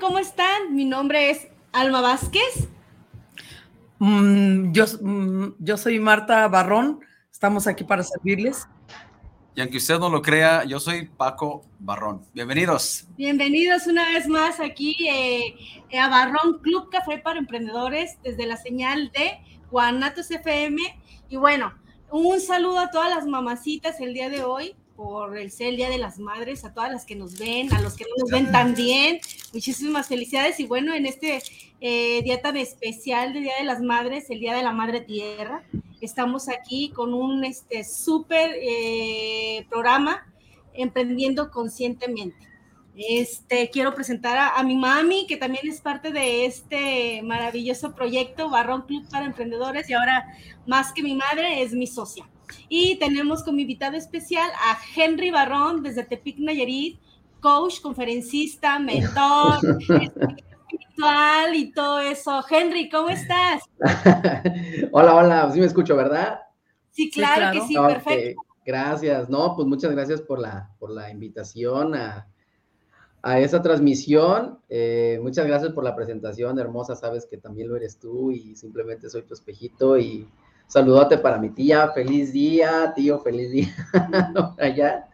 ¿Cómo están? Mi nombre es Alma Vázquez. Mm, yo, mm, yo soy Marta Barrón. Estamos aquí para servirles. Y aunque usted no lo crea, yo soy Paco Barrón. Bienvenidos. Bienvenidos una vez más aquí eh, a Barrón Club Café para Emprendedores desde la señal de Guanatos FM. Y bueno, un saludo a todas las mamacitas el día de hoy por el ser el Día de las Madres, a todas las que nos ven, a los que no nos ven también. Muchísimas felicidades y bueno, en este eh, día tan especial de Día de las Madres, el Día de la Madre Tierra, estamos aquí con un este súper eh, programa emprendiendo conscientemente. Este, quiero presentar a, a, mi mami, que también es parte de este maravilloso proyecto Barrón Club para Emprendedores y ahora más que mi madre es mi socia. Y tenemos como invitado especial a Henry Barrón desde Tepic Nayarit, coach, conferencista, mentor, espiritual y todo eso. Henry, ¿cómo estás? hola, hola, sí me escucho, ¿verdad? Sí, claro, que sí, perfecto. Gracias, no, pues muchas gracias por la, por la invitación a, a esa transmisión. Eh, muchas gracias por la presentación, hermosa, sabes que también lo eres tú y simplemente soy tu espejito y Saludote para mi tía, feliz día, tío, feliz día. Allá.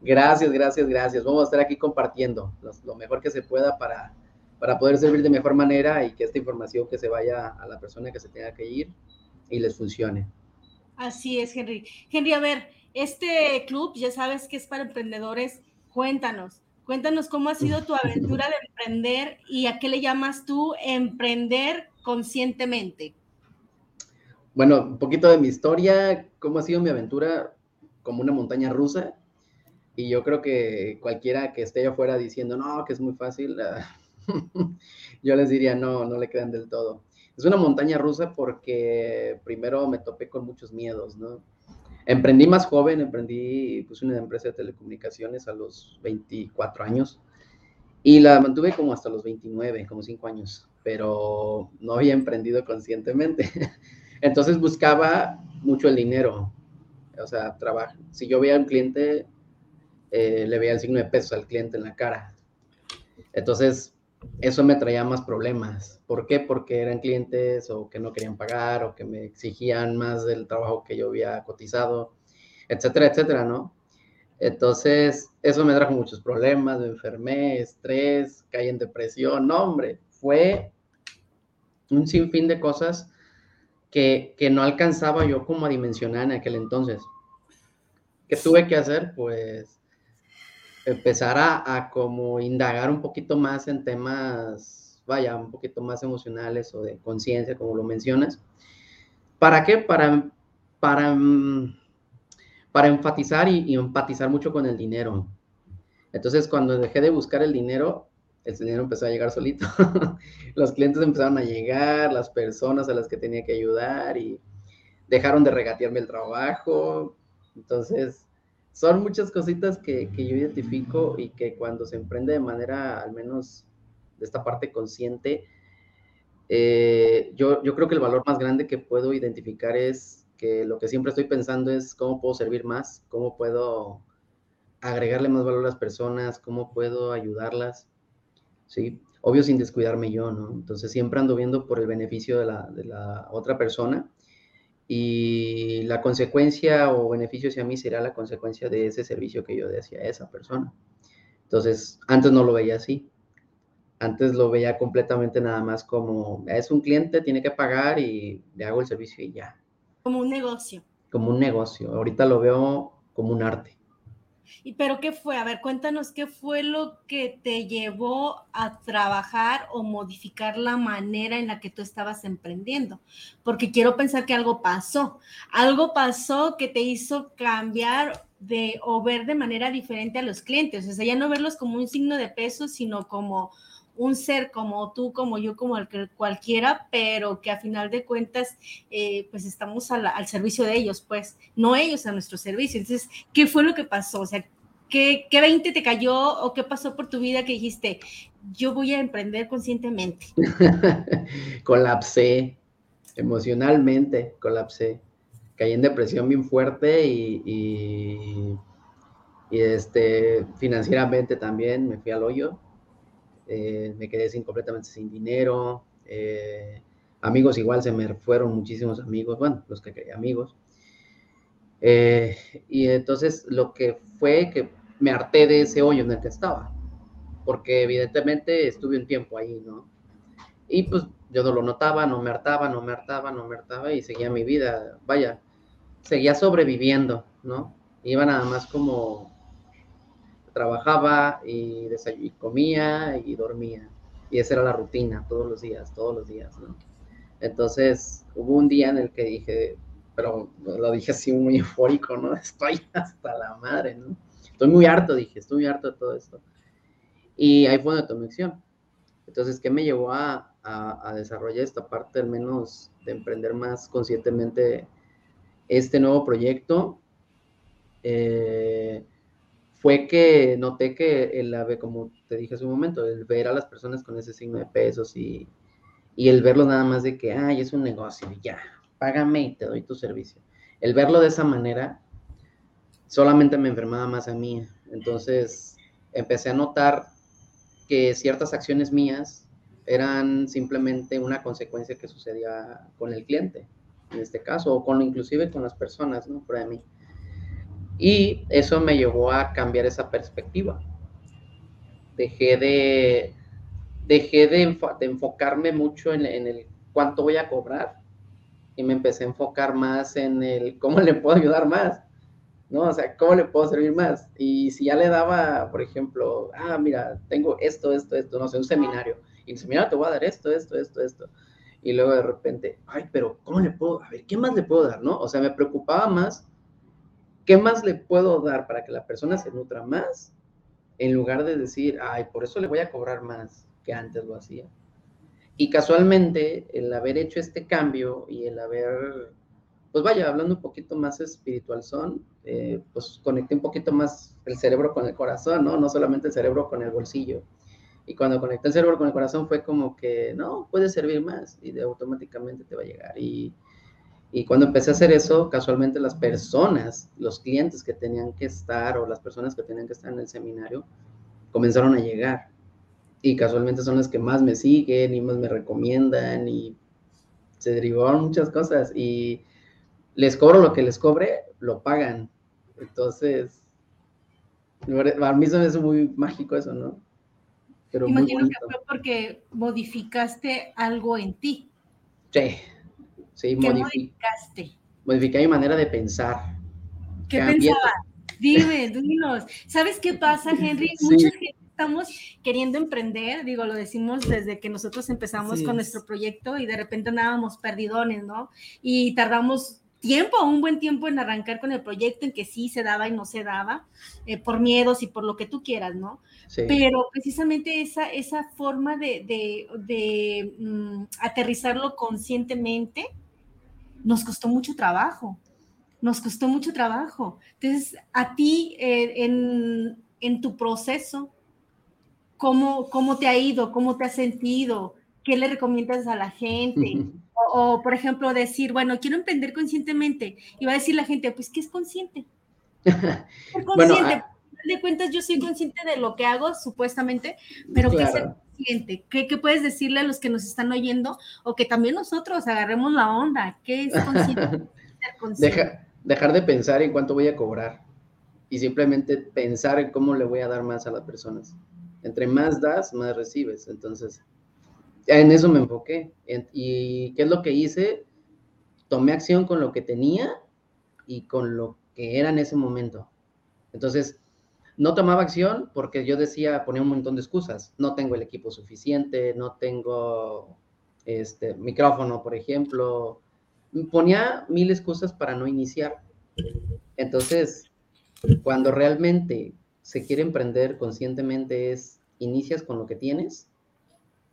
Gracias, gracias, gracias. Vamos a estar aquí compartiendo lo, mejor que se pueda para, para poder servir de mejor manera y que esta información que se vaya a la persona que se tenga que ir y les funcione. Así es, Henry. Henry, a ver, este club ya sabes que es para emprendedores. Cuéntanos, cuéntanos cómo ha sido tu aventura de emprender y a qué le llamas tú emprender conscientemente. Bueno, un poquito de mi historia, cómo ha sido mi aventura como una montaña rusa. Y yo creo que cualquiera que esté afuera diciendo, no, que es muy fácil, yo les diría, no, no le crean del todo. Es una montaña rusa porque primero me topé con muchos miedos, ¿no? Emprendí más joven, emprendí pues una empresa de telecomunicaciones a los 24 años y la mantuve como hasta los 29, como 5 años, pero no había emprendido conscientemente. Entonces buscaba mucho el dinero. O sea, trabajo. Si yo veía a un cliente, eh, le veía el signo de pesos al cliente en la cara. Entonces, eso me traía más problemas. ¿Por qué? Porque eran clientes o que no querían pagar o que me exigían más del trabajo que yo había cotizado, etcétera, etcétera, ¿no? Entonces, eso me trajo muchos problemas, me enfermé, estrés, caí en depresión, no, hombre, fue un sinfín de cosas que, no alcanzaba yo como a dimensionar en aquel entonces. ¿Qué tuve que hacer? Pues empezar a, como indagar un poquito más en temas, vaya, un poquito más emocionales o de conciencia, como lo mencionas. ¿Para qué? Para, para, para enfatizar y, y empatizar mucho con el dinero. Entonces, cuando dejé de buscar el dinero, el dinero empezó a llegar solito. los clientes empezaron a llegar, las personas a las que tenía que ayudar y dejaron de regatearme el trabajo. Entonces, son muchas cositas que, yo identifico y que cuando se emprende de manera, al menos de esta parte consciente, eh, yo, yo creo que el valor más grande que puedo identificar es que lo que siempre estoy pensando es cómo puedo servir más, cómo puedo agregarle más valor a las personas, cómo puedo ayudarlas ¿sí? Obvio sin descuidarme yo, ¿no? Entonces siempre ando viendo por el beneficio de la, de la otra persona y la consecuencia o beneficio hacia mí será la consecuencia de ese servicio que yo dé hacia esa persona. Entonces, antes no lo veía así. Antes lo veía completamente nada más como, es un cliente, tiene que pagar y le hago el servicio y ya. Como un negocio. como un negocio. Ahorita lo veo como un arte. ¿Y pero qué fue? A ver, cuéntanos qué fue lo que te llevó a trabajar o modificar la manera en la que tú estabas emprendiendo. Porque quiero pensar que algo pasó. Algo pasó que te hizo cambiar de o ver de manera diferente a los clientes. O sea, ya no verlos como un signo de peso, sino como un ser como tú, como yo, como el cualquiera, pero que a final de cuentas, eh, pues estamos al servicio de ellos, pues, no ellos a nuestro servicio. Entonces, ¿qué fue lo que pasó? O sea, ¿qué, ¿qué 20 te cayó o qué pasó por tu vida que dijiste, yo voy a emprender conscientemente? colapsé, emocionalmente colapsé. Caí en depresión bien fuerte y, y, y este, financieramente también me fui al hoyo eh, me quedé sin, completamente sin dinero, eh, amigos igual se me fueron muchísimos amigos, bueno, los que quería amigos. Eh, y entonces lo que fue que me harté de ese hoyo en el que estaba, porque evidentemente estuve un tiempo ahí, ¿no? Y pues yo no lo notaba, no me hartaba, no me hartaba, no me hartaba y seguía mi vida, vaya, seguía sobreviviendo, ¿no? Iba nada más como trabajaba y, y comía y dormía. Y esa era la rutina, todos los días, todos los días, ¿no? Entonces, hubo un día en el que dije, pero lo dije así muy eufórico, ¿no? Estoy hasta la madre, ¿no? Estoy muy harto, dije, estoy muy harto de todo esto. Y ahí fue donde tomé acción. Entonces, ¿qué me llevó a, a, a, desarrollar esta parte, al menos de emprender más conscientemente este nuevo proyecto? Eh, fue que noté que el ave, como te dije hace un momento, el ver a las personas con ese signo de pesos y, y el verlo nada más de que, ay, es un negocio, ya, págame y te doy tu servicio. El verlo de esa manera solamente me enfermaba más a mí. Entonces empecé a notar que ciertas acciones mías eran simplemente una consecuencia que sucedía con el cliente, en este caso, o con inclusive con las personas, ¿no? Por mí. Y eso me llevó a cambiar esa perspectiva. Dejé de, dejé de, enfocarme mucho en, el cuánto voy a cobrar y me empecé a enfocar más en el cómo le puedo ayudar más, ¿no? O sea, cómo le puedo servir más. Y si ya le daba, por ejemplo, ah, mira, tengo esto, esto, esto, no sé, un seminario, y en el seminario te voy a dar esto, esto, esto, esto. Y luego de repente, ay, pero ¿cómo le puedo, a ver, ¿qué más le puedo dar, no? O sea, me preocupaba más ¿Qué más le puedo dar para que la persona se nutra más? En lugar de decir, ay, por eso le voy a cobrar más que antes lo hacía. Y casualmente, el haber hecho este cambio y el haber, pues vaya, hablando un poquito más espiritual son, eh, pues conecté un poquito más el cerebro con el corazón, ¿no? No solamente el cerebro con el bolsillo. Y cuando conecté el cerebro con el corazón fue como que, no, puede servir más y de automáticamente te va a llegar. Y, y cuando empecé a hacer eso, casualmente las personas, los clientes que tenían que estar o las personas que tenían que estar en el seminario, comenzaron a llegar. Y casualmente son las que más me siguen y más me recomiendan y se derivaron muchas cosas. Y les cobro lo que les cobre, lo pagan. Entonces, a mí se me hace muy mágico eso, ¿no? Pero Imagino que fue porque modificaste algo en ti. Sí, Sí, ¿Qué modificaste? Modifiqué mi manera de pensar. ¿Qué pensaba? Dime, dinos. ¿Sabes qué pasa, Henry? Mucha gente estamos queriendo emprender, digo, lo decimos desde que nosotros empezamos con nuestro proyecto y de repente andábamos perdidones, ¿no? Y tardamos tiempo, un buen tiempo en arrancar con el proyecto, en que sí se daba y no se daba, eh, por miedos y por lo que tú quieras, ¿no? Sí. Pero precisamente esa, esa forma de, de, de mm, aterrizarlo conscientemente, nos costó mucho trabajo, nos costó mucho trabajo. Entonces, a ti eh, en, en, tu proceso, ¿cómo, ¿cómo te ha ido? ¿Cómo te has sentido? ¿Qué le recomiendas a la gente? o, o, por ejemplo, decir, bueno, quiero emprender conscientemente. Y va a decir la gente, pues, ¿qué es consciente? ¿Qué es consciente? bueno, ah, de cuentas, yo soy consciente de lo que hago, supuestamente, pero claro. ¿qué es consciente? ¿Qué, ¿Qué, puedes decirle a los que nos están oyendo? O que también nosotros agarremos la onda. ¿Qué es consciente? consciente? Deja, dejar de pensar en cuánto voy a cobrar y simplemente pensar en cómo le voy a dar más a las personas. Entre más das, más recibes. Entonces, en eso me enfoqué. ¿Y qué es lo que hice? Tomé acción con lo que tenía y con lo que era en ese momento. Entonces, no tomaba acción porque yo decía, ponía un montón de excusas. No tengo el equipo suficiente, no tengo este micrófono, por ejemplo. Ponía mil excusas para no iniciar. Entonces, cuando realmente se quiere emprender conscientemente es inicias con lo que tienes,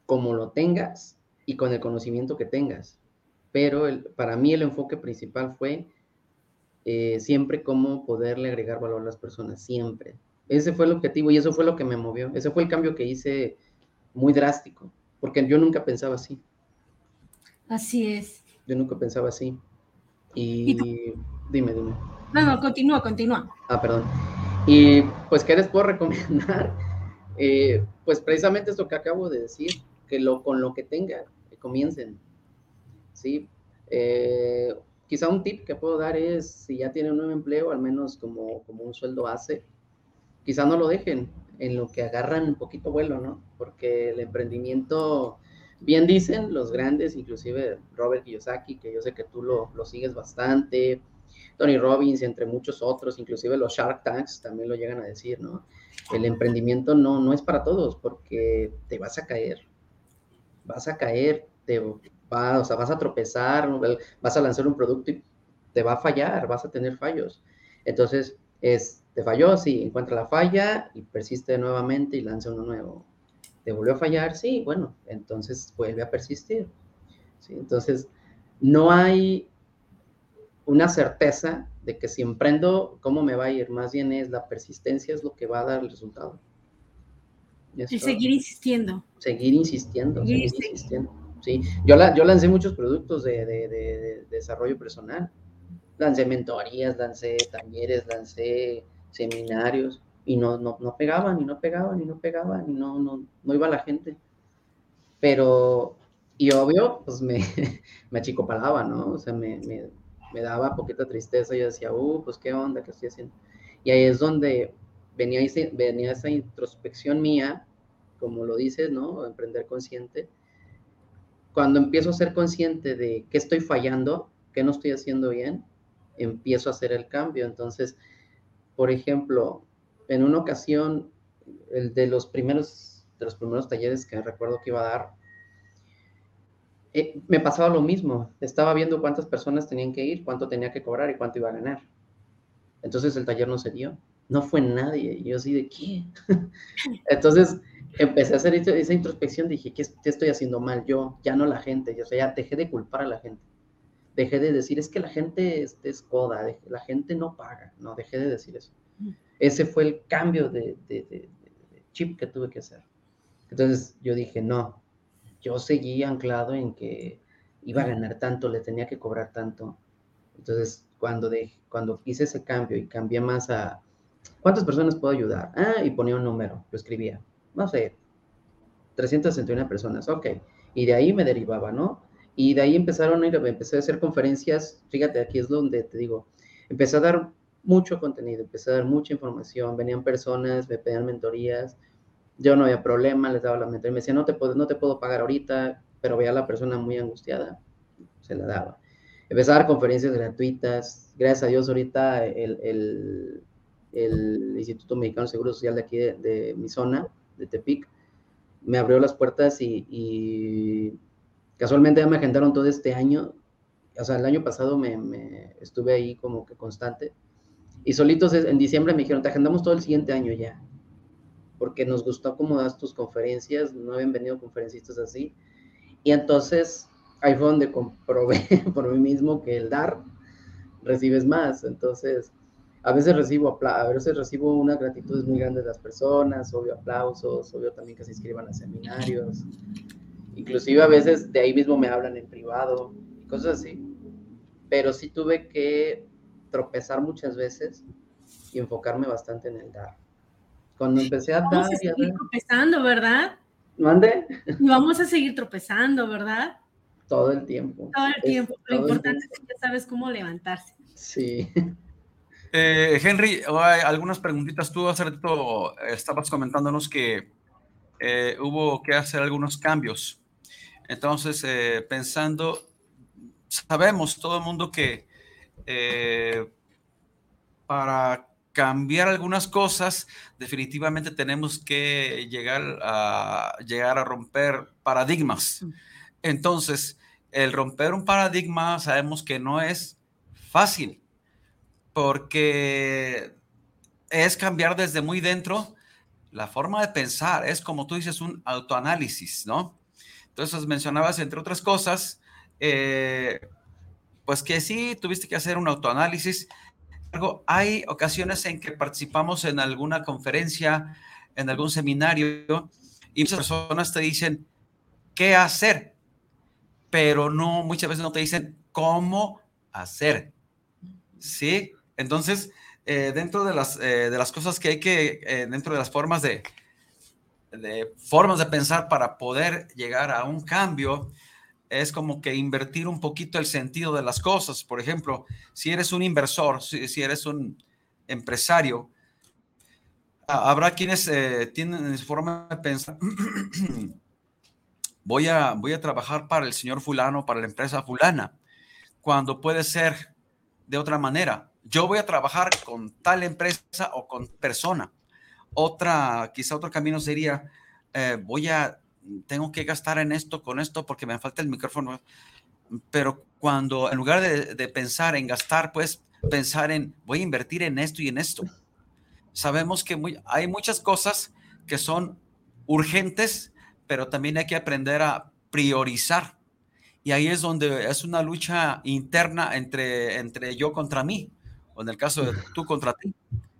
como lo tengas y con el conocimiento que tengas. Pero para mí el enfoque principal fue eh, siempre cómo poderle agregar valor a las personas, siempre. Ese fue el objetivo y eso fue lo que me movió. Ese fue el cambio que hice muy drástico, porque yo nunca pensaba así. Así es. Yo nunca pensaba así. Y, dime, dime. No, no, continúa, continúa. Ah, perdón. Y pues, ¿qué les puedo recomendar? Eh, pues precisamente esto que acabo de decir, que lo, con lo que tengan, que comiencen. ¿Sí? Eh, quizá un tip que puedo dar es, si ya tienen un nuevo empleo, al menos como, como un sueldo hace, quizá no lo dejen en lo que agarran un poquito vuelo, ¿no? Porque el emprendimiento, bien dicen los grandes, inclusive Robert Kiyosaki, que yo sé que tú lo, lo sigues bastante, Tony Robbins, entre muchos otros, inclusive los Shark Tanks también lo llegan a decir, ¿no? El emprendimiento no, no es para todos porque te vas a caer, vas a caer, te va, o sea, vas a tropezar, vas a lanzar un producto y te va a fallar, vas a tener fallos. Entonces, es, te falló, sí, encuentra la falla y persiste nuevamente y lanza uno nuevo. ¿Te volvió a fallar? Sí, bueno, entonces vuelve a persistir. ¿sí? Entonces, no hay una certeza de que si emprendo, ¿cómo me va a ir? Más bien es la persistencia es lo que va a dar el resultado. Y, seguir insistiendo. Seguir insistiendo, seguir, insistiendo. Sí, yo, la, yo lancé muchos productos de, de, de, desarrollo personal. Lancé mentorías, lancé talleres, lancé seminarios y no, no, no pegaban, y no pegaban, y no pegaban, y no, no, no iba la gente. Pero, y obvio, pues me, me achicopalaba, ¿no? O sea, me, me me daba poquita tristeza. Yo decía, uh, pues qué onda, qué estoy haciendo. Y ahí es donde venía, venía esa introspección mía, como lo dices, ¿no? Emprender consciente. Cuando empiezo a ser consciente de qué estoy fallando, qué no estoy haciendo bien, empiezo a hacer el cambio. Entonces, por ejemplo, en una ocasión, el de los primeros, de los primeros talleres que recuerdo que iba a dar, eh, me pasaba lo mismo. Estaba viendo cuántas personas tenían que ir, cuánto tenía que cobrar y cuánto iba a ganar. Entonces el taller no se dio. No fue nadie. Y yo así de qué. Entonces empecé a hacer esa introspección. Dije, ¿qué, estoy haciendo mal? Yo, ya no la gente. Yo, o sea, ya dejé de culpar a la gente. Dejé de decir, es que la gente es, es coda, la gente no paga. No, dejé de decir eso. Ese fue el cambio de chip que tuve que hacer. Entonces yo dije, no, yo seguí anclado en que iba a ganar tanto, le tenía que cobrar tanto. Entonces, cuando, de, cuando hice ese cambio y cambié más a, ¿cuántas personas puedo ayudar? Ah, y ponía un número, lo escribía, no sé, 361 personas, ok. Y de ahí me derivaba, ¿no? Y de ahí empezaron a ir, empecé a hacer conferencias, fíjate, aquí es donde te digo, empecé a dar mucho contenido, empecé a dar mucha información, venían personas, me pedían mentorías, yo no había problema, les daba la mentoría, me decía, no te, puedo, no te puedo pagar ahorita, pero veía a la persona muy angustiada, se la daba. Empecé a dar conferencias gratuitas, gracias a Dios ahorita el, el, el Instituto Mexicano de Seguro Social de aquí de, mi zona, de Tepic, me abrió las puertas y, y, casualmente ya me agendaron todo este año, o sea, el año pasado me, me estuve ahí como que constante, y solitos en diciembre me dijeron, te agendamos todo el siguiente año ya porque nos gustó cómo das tus conferencias, no habían venido conferencistas así. Y entonces ahí fue donde comprobé por mí mismo que el dar recibes más. Entonces, a veces recibo a veces recibo una gratitud muy grande de las personas, obvio aplausos, obvio también que se inscriban a seminarios. Inclusive a veces de ahí mismo me hablan en privado, cosas así. Pero sí tuve que tropezar muchas veces y enfocarme bastante en el dar. Cuando empecé a vamos dar... a seguir tropezando, ¿verdad? ¿Mande? vamos a seguir tropezando, ¿verdad? Todo el tiempo. Todo el tiempo. Lo importante es que ya sabes cómo levantarse. Sí. Eh, Henry, hay algunas preguntitas. Tú hace rato estabas comentándonos que eh, hubo que hacer algunos cambios. Entonces, eh, pensando, sabemos todo el mundo que para cambiar algunas cosas, definitivamente tenemos que llegar a, llegar a romper paradigmas. Entonces, el romper un paradigma sabemos que no es fácil, porque es cambiar desde muy dentro la forma de pensar, es como tú dices, un autoanálisis, ¿no? Entonces mencionabas, entre otras cosas, eh, pues que sí, tuviste que hacer un autoanálisis. Hay ocasiones en que participamos en alguna conferencia, en algún seminario, y muchas personas te dicen qué hacer, pero no, muchas veces no te dicen cómo hacer. ¿Sí? Entonces, eh, dentro de las, eh, de las cosas que hay que, dentro de las formas de, de, formas de pensar para poder llegar a un cambio, es como que invertir un poquito el sentido de las cosas. Por ejemplo, si eres un inversor, si, eres un empresario, habrá quienes tienen su forma de pensar. voy a, voy a trabajar para el señor fulano, para la empresa fulana, cuando puede ser de otra manera yo voy a trabajar con tal empresa o con persona. Otra, quizá otro camino sería, eh, voy a, tengo que gastar en esto, con esto, porque me falta el micrófono. Pero cuando en lugar de, pensar en gastar, pues pensar en, voy a invertir en esto y en esto. Sabemos que hay muchas cosas que son urgentes, pero también hay que aprender a priorizar. Y ahí es donde es una lucha interna entre, entre yo contra mí o en el caso de tú contra ti,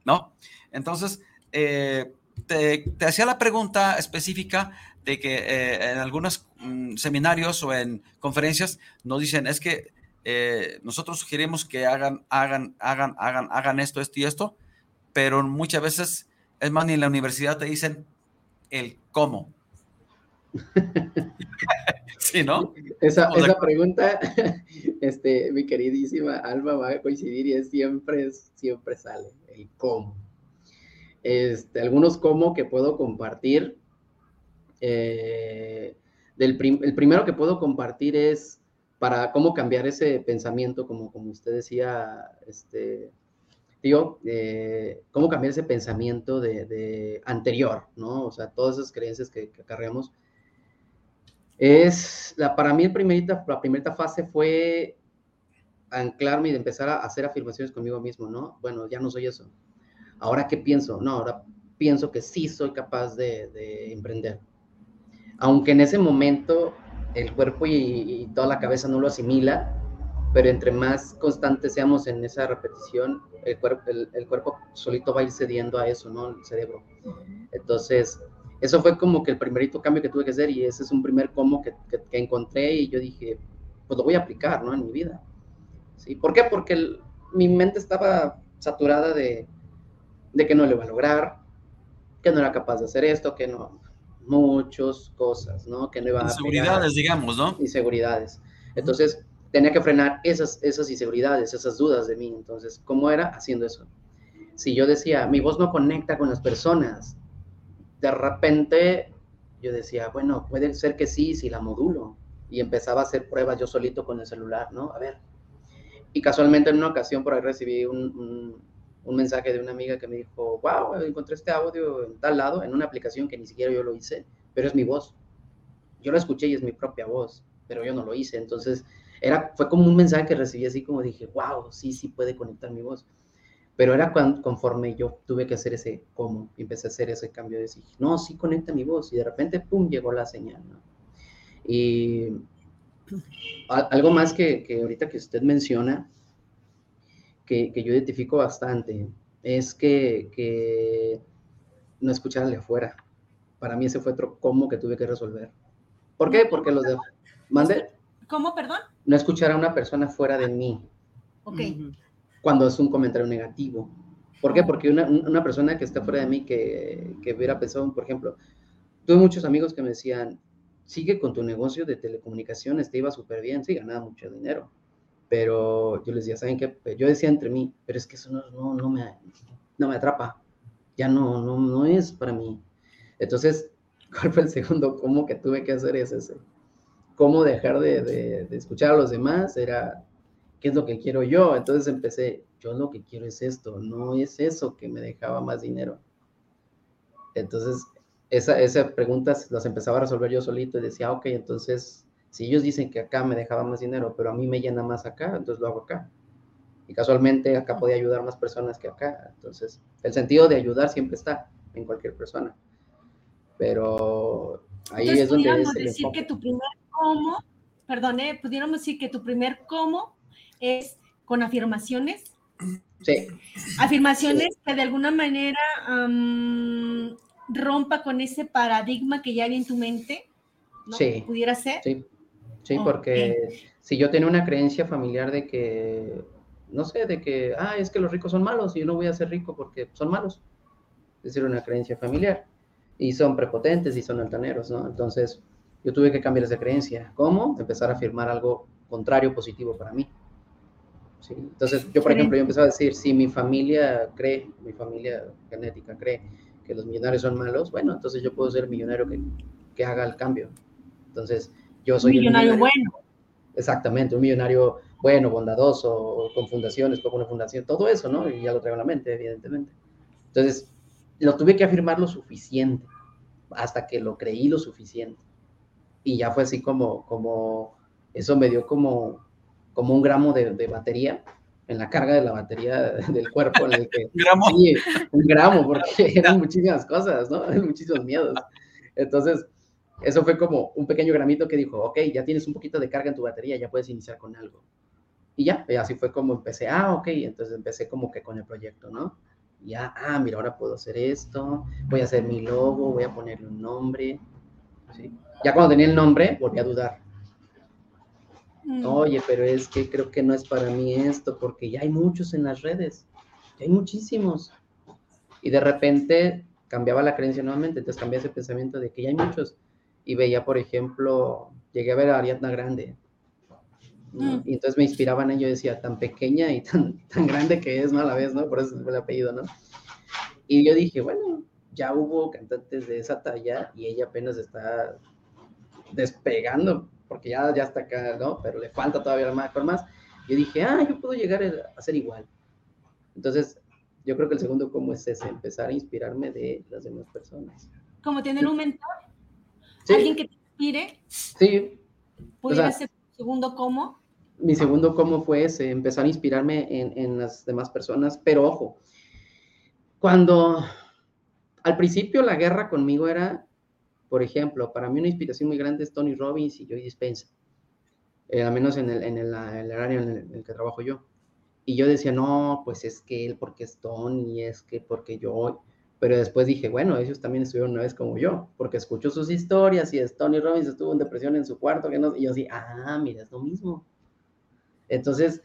¿no? Entonces, eh, te, hacía la pregunta específica de que eh, en algunos mm, seminarios o en conferencias nos dicen, es que eh, nosotros sugerimos que hagan, hagan, hagan, hagan, hagan esto, esto y esto, pero muchas veces, es más, ni en la universidad te dicen el cómo. sí, ¿no? Esa, esa pregunta, este, mi queridísima Alma va a coincidir y es siempre, siempre sale, el cómo. Este, algunos cómo que puedo compartir. Eh, del el primero que puedo compartir es para cómo cambiar ese pensamiento, como, como usted decía, este, eh, cómo cambiar ese pensamiento de, anterior, ¿no? O sea, todas esas creencias que, que acarreamos es, la, para mí el primerita, la primera fase fue anclarme y empezar a hacer afirmaciones conmigo mismo, ¿no? Bueno, ya no soy eso. Ahora, ¿qué pienso? No, ahora pienso que sí soy capaz de, emprender. Aunque en ese momento el cuerpo y, toda la cabeza no lo asimila, pero entre más constantes seamos en esa repetición, el cuerpo, el cuerpo solito va a ir cediendo a eso, ¿no? El cerebro. Entonces, eso fue como que el primerito cambio que tuve que hacer y ese es un primer cómo que, que, encontré y yo dije, pues lo voy a aplicar, ¿no? En mi vida. ¿Sí? ¿Por qué? Porque mi mente estaba saturada de, de que no le iba a lograr, que no era capaz de hacer esto, que no, muchas cosas, ¿no? Que no iba a... Inseguridades, digamos, ¿no? Inseguridades. Entonces, tenía que frenar esas, esas inseguridades, esas dudas de mí. Entonces, ¿cómo era? Haciendo eso. Si yo decía, mi voz no conecta con las personas, de repente yo decía, bueno, puede ser que sí, si la modulo. Y empezaba a hacer pruebas yo solito con el celular, ¿no? A ver. Y casualmente en una ocasión por ahí recibí un, un, mensaje de una amiga que me dijo, wow, encontré este audio en tal lado, en una aplicación que ni siquiera yo lo hice, pero es mi voz. Yo lo escuché y es mi propia voz, pero yo no lo hice. Entonces, era, fue como un mensaje que recibí así como dije, wow, sí, sí puede conectar mi voz. Pero era cuando, conforme yo tuve que hacer ese cómo, empecé a hacer ese cambio de decir, no, sí conecta mi voz, y de repente, pum, llegó la señal. Y algo más que, que ahorita que usted menciona, que, que, yo identifico bastante, es que, que no escucharle afuera. Para mí ese fue otro cómo que tuve que resolver. ¿Por qué? Porque los de... ¿Mande? ¿Cómo, perdón? No escuchar a una persona fuera de mí. Ok cuando es un comentario negativo. ¿Por qué? Porque una, una persona que está fuera de mí, que, que hubiera pensado, por ejemplo, tuve muchos amigos que me decían, sigue con tu negocio de telecomunicaciones, te iba súper bien, sí, ganaba mucho dinero. Pero yo les decía, ¿saben qué? Yo decía entre mí, pero es que eso no, no, no, me, no me atrapa, ya no, no, no es para mí. Entonces, ¿cuál fue el segundo cómo que tuve que hacer? Es ese. ¿Cómo dejar de, de, escuchar a los demás? Era ¿qué es lo que quiero yo? Entonces empecé, yo lo que quiero es esto, no es eso que me dejaba más dinero. Entonces, esa, esa preguntas las empezaba a resolver yo solito y decía, ok, entonces, si ellos dicen que acá me dejaba más dinero, pero a mí me llena más acá, entonces lo hago acá. Y casualmente acá podía ayudar más personas que acá. Entonces, el sentido de ayudar siempre está en cualquier persona. Pero ahí es donde... Pudiéramos decir que tu primer cómo, perdón, ¿eh? pudiéramos decir que tu primer cómo es con afirmaciones. Sí. Afirmaciones que de alguna manera um, rompa con ese paradigma que ya había en tu mente. ¿no? Sí. ¿Pudiera ser? Sí, sí porque si yo tenía una creencia familiar de que no sé, de que, ah, es que los ricos son malos y yo no voy a ser rico porque son malos. Es decir, una creencia familiar. Y son prepotentes y son altaneros, ¿no? Entonces, yo tuve que cambiar esa creencia. ¿Cómo? Empezar a afirmar algo contrario, positivo para mí. ¿Sí? Entonces, yo, por ejemplo, yo empecé a decir, si mi familia cree, mi familia genética cree que los millonarios son malos, bueno, entonces yo puedo ser millonario que, que haga el cambio. Entonces, yo soy... millonario, millonario bueno. Exactamente, un millonario bueno, bondadoso, con fundaciones, con una fundación, todo eso, ¿no? Y ya lo traigo a la mente, evidentemente. Entonces, lo tuve que afirmar lo suficiente, hasta que lo creí lo suficiente. Y ya fue así como, como, eso me dio como, como un gramo de, de batería en la carga de la batería del cuerpo, en el que... gramo. Sí, un gramo, porque eran muchísimas cosas, ¿no? Muchísimos miedos. Entonces, eso fue como un pequeño gramito que dijo, ok, ya tienes un poquito de carga en tu batería, ya puedes iniciar con algo. Y ya, así fue como empecé, ah, ok, entonces empecé como que con el proyecto, ¿no? Ya, ah, mira, ahora puedo hacer esto, voy a hacer mi logo, voy a ponerle un nombre. ¿sí? Ya cuando tenía el nombre, volví a dudar. Mm. Oye, pero es que creo que no es para mí esto, porque ya hay muchos en las redes, ya hay muchísimos. Y de repente cambiaba la creencia nuevamente, entonces cambié ese pensamiento de que ya hay muchos. Y veía, por ejemplo, llegué a ver a Ariadna Grande, Mm. Y entonces me inspiraban en yo decía, tan pequeña y tan, tan grande que es, ¿no? A la vez, ¿no? Por eso es el apellido, ¿no? Y yo dije, bueno, ya hubo cantantes de esa talla y ella apenas está despegando, porque ya, ya está acá, ¿no? Pero le falta todavía más, por más. Yo dije, ah, yo puedo llegar a ser igual. Entonces, yo creo que el segundo cómo es ese, empezar a inspirarme de las demás personas. Como tener un mentor, alguien que te inspire. Sí. ¿Pudiera ser segundo cómo? mi segundo cómo fue ese, empezar a inspirarme en, en, las demás personas, pero ojo, cuando al principio la guerra conmigo era, por ejemplo, para mí una inspiración muy grande es Tony Robbins y Joy Dispenza, eh, al menos en el, en el, el área en el, en el, que trabajo yo. Y yo decía, no, pues es que él porque es Tony, es que porque yo, pero después dije, bueno, ellos también estuvieron una vez como yo, porque escucho sus historias y es Tony Robbins estuvo en depresión en su cuarto, que no, y yo así, ah, mira, es lo mismo entonces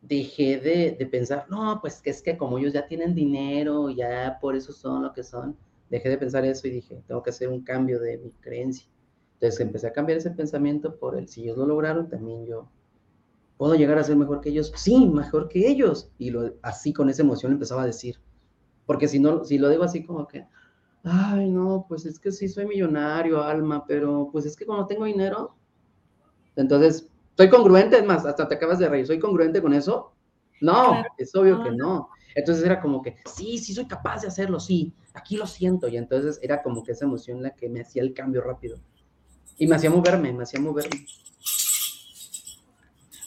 dejé de, pensar, no, pues que es que como ellos ya tienen dinero, ya por eso son lo que son, dejé de pensar eso y dije, tengo que hacer un cambio de mi creencia. Entonces empecé a cambiar ese pensamiento por el, si ellos lo lograron, también yo puedo llegar a ser mejor que ellos. Sí, mejor que ellos. Y lo, así con esa emoción empezaba a decir. Porque si no, si lo digo así como que, ay, no, pues es que sí soy millonario, Alma, pero pues es que cuando tengo dinero, entonces ¿Soy congruente? Es más, hasta te acabas de reír. ¿Soy congruente con eso? No, es obvio que no. Entonces era como que, sí, sí soy capaz de hacerlo, sí, aquí lo siento. Y entonces era como que esa emoción la que me hacía el cambio rápido. Y me hacía moverme, me hacía moverme.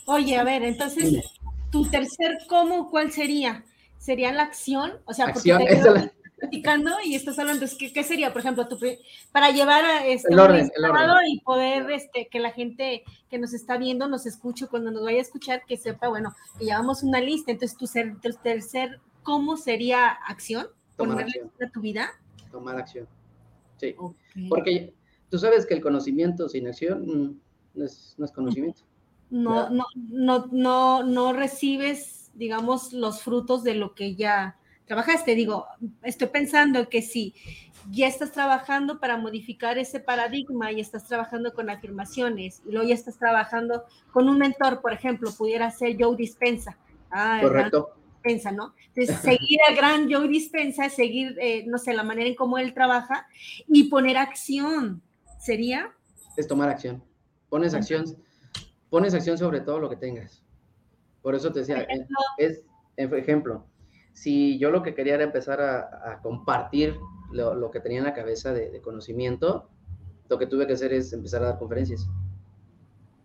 Oye, a ver, entonces, tu tercer cómo, ¿cuál sería? ¿Sería la acción? O sea, porque te la platicando y estás hablando, ¿qué, ¿qué, sería, por ejemplo, tu, para llevar a este el orden, el orden. y poder este, que la gente que nos está viendo nos escuche, cuando nos vaya a escuchar, que sepa, bueno, que llevamos una lista, entonces tu, ser, tu tercer, ¿cómo sería acción? Tomar ¿Ponerle acción. a tu vida? Tomar acción, sí, Okay. porque tú sabes que el conocimiento sin acción mm, no, es, no es conocimiento. No, no, no, no, no recibes, digamos, los frutos de lo que ya trabajaste. Digo, estoy pensando que si ya estás trabajando para modificar ese paradigma y estás trabajando con afirmaciones y luego ya estás trabajando con un mentor, por ejemplo, pudiera ser Joe Dispensa. Ah, Correcto. Dispensa, ¿no? Entonces, seguir al gran Joe Dispensa, seguir, eh, no sé, la manera en cómo él trabaja y poner acción, ¿sería? Es tomar acción. Pones acción, pones acción sobre todo lo que tengas. Por eso te decía, ejemplo. es, ejemplo, si yo lo que quería era empezar a, a compartir lo, lo que tenía en la cabeza de, de conocimiento, lo que tuve que hacer es empezar a dar conferencias.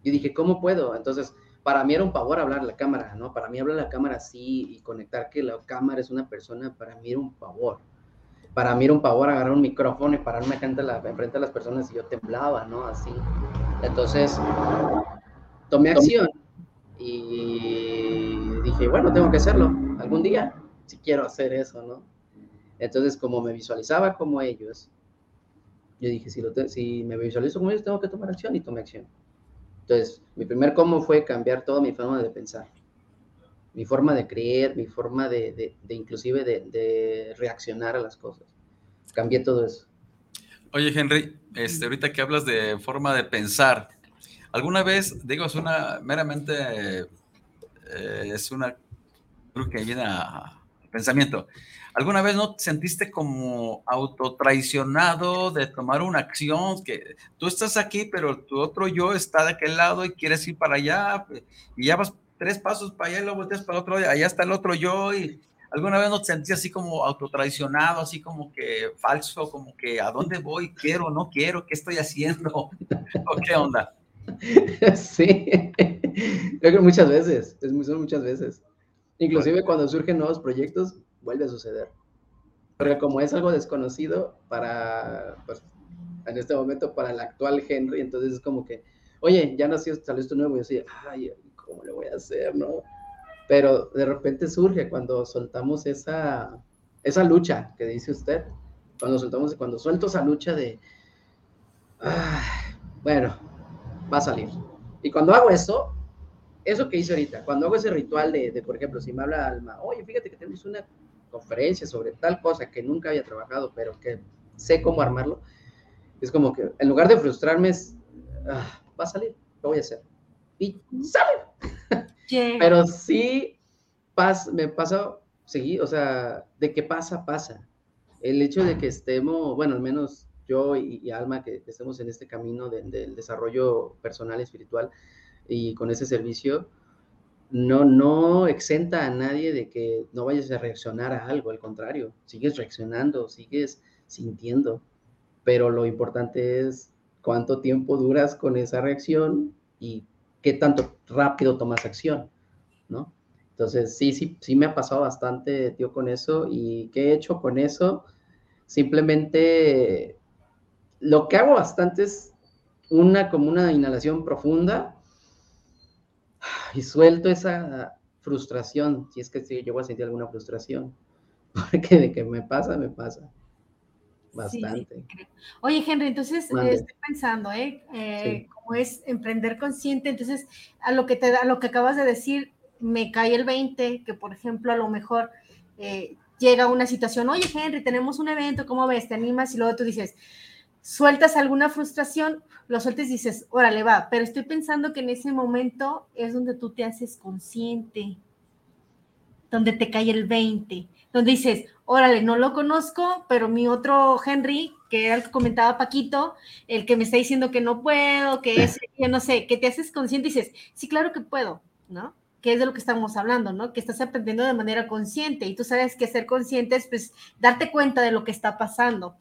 Y dije, ¿cómo puedo? Entonces, para mí era un pavor hablar a la cámara, ¿no? Para mí hablar a la cámara así y conectar que la cámara es una persona, para mí era un pavor. Para mí era un pavor agarrar un micrófono y pararme acá la, enfrente a las personas y yo temblaba, ¿no? Así. Entonces, tomé acción y dije, bueno, tengo que hacerlo algún día, si quiero hacer eso, ¿no? Entonces, como me visualizaba como ellos, yo dije, si, lo te- si me visualizo como ellos, tengo que tomar acción y tomé acción. Entonces, mi primer cómo fue cambiar toda mi forma de pensar, mi forma de creer, mi forma de, de- de inclusive de, de reaccionar a las cosas. Cambié todo eso. Oye, Henry, este, ahorita que hablas de forma de pensar, ¿alguna vez, digo, es una meramente, eh, es una, creo que viene a pensamiento, ¿alguna vez no te sentiste como autotraicionado de tomar una acción que tú estás aquí, pero tu otro yo está de aquel lado y quieres ir para allá y ya vas tres pasos para allá y luego volteas para el otro, allá está el otro yo y ¿Alguna vez no te sentí así como autotraicionado, así como que falso, como que a dónde voy, quiero, no quiero, qué estoy haciendo? ¿O qué onda? Sí, creo que muchas veces, es muy, son muchas veces. Inclusive cuando surgen nuevos proyectos, vuelve a suceder. Porque como es algo desconocido para, pues, en este momento para el actual Henry, entonces es como que, oye, ya nació, salió esto nuevo, y yo así, ay, ¿cómo le voy a hacer, no? Pero de repente surge cuando soltamos esa, esa lucha que dice usted, cuando soltamos, cuando suelto esa lucha de, "Ay, bueno, va a salir. Y cuando hago eso, eso que hice ahorita, cuando hago ese ritual de, de, por ejemplo, si me habla Alma, oye, fíjate que tenemos una conferencia sobre tal cosa que nunca había trabajado, pero que sé cómo armarlo, es como que en lugar de frustrarme es, "Ah, va a salir, lo voy a hacer. Y sale. Yeah. Pero sí pas, me pasa seguí, o sea, de que pasa, pasa. El hecho de que estemos, bueno, al menos yo y, Alma, que, que estemos en este camino de- del desarrollo personal, espiritual y con ese servicio, no, no exenta a nadie de que no vayas a reaccionar a algo, al contrario, sigues reaccionando, sigues sintiendo, pero lo importante es cuánto tiempo duras con esa reacción y qué tanto rápido tomas acción, ¿no? Entonces, sí, sí, sí me ha pasado bastante, tío, con eso. ¿Y qué he hecho con eso? Simplemente lo que hago bastante es una como una inhalación profunda y suelto esa frustración, si es que sí, llego a sentir alguna frustración, porque de que me pasa, me pasa. Sí, sí, Bastante. creo. Oye, Henry, entonces eh, estoy pensando, ¿eh? Eh, Sí. Como es emprender consciente, entonces a lo que te da, a lo que acabas de decir, me cae el 20, que por ejemplo a lo mejor eh, llega una situación, oye, Henry, tenemos un evento, ¿cómo ves? Te animas y luego tú dices, sueltas alguna frustración, lo sueltas y dices, órale, va, pero estoy pensando que en ese momento es donde tú te haces consciente, donde te cae el 20, donde dices, órale, no lo conozco, pero mi otro Henry, que era el que comentaba Paquito, el que me está diciendo que no puedo, que es, yo no sé, que te haces consciente y dices, sí, claro que puedo, ¿no? Que es de lo que estamos hablando, ¿no? Que estás aprendiendo de manera consciente y tú sabes que ser consciente es, pues, darte cuenta de lo que está pasando.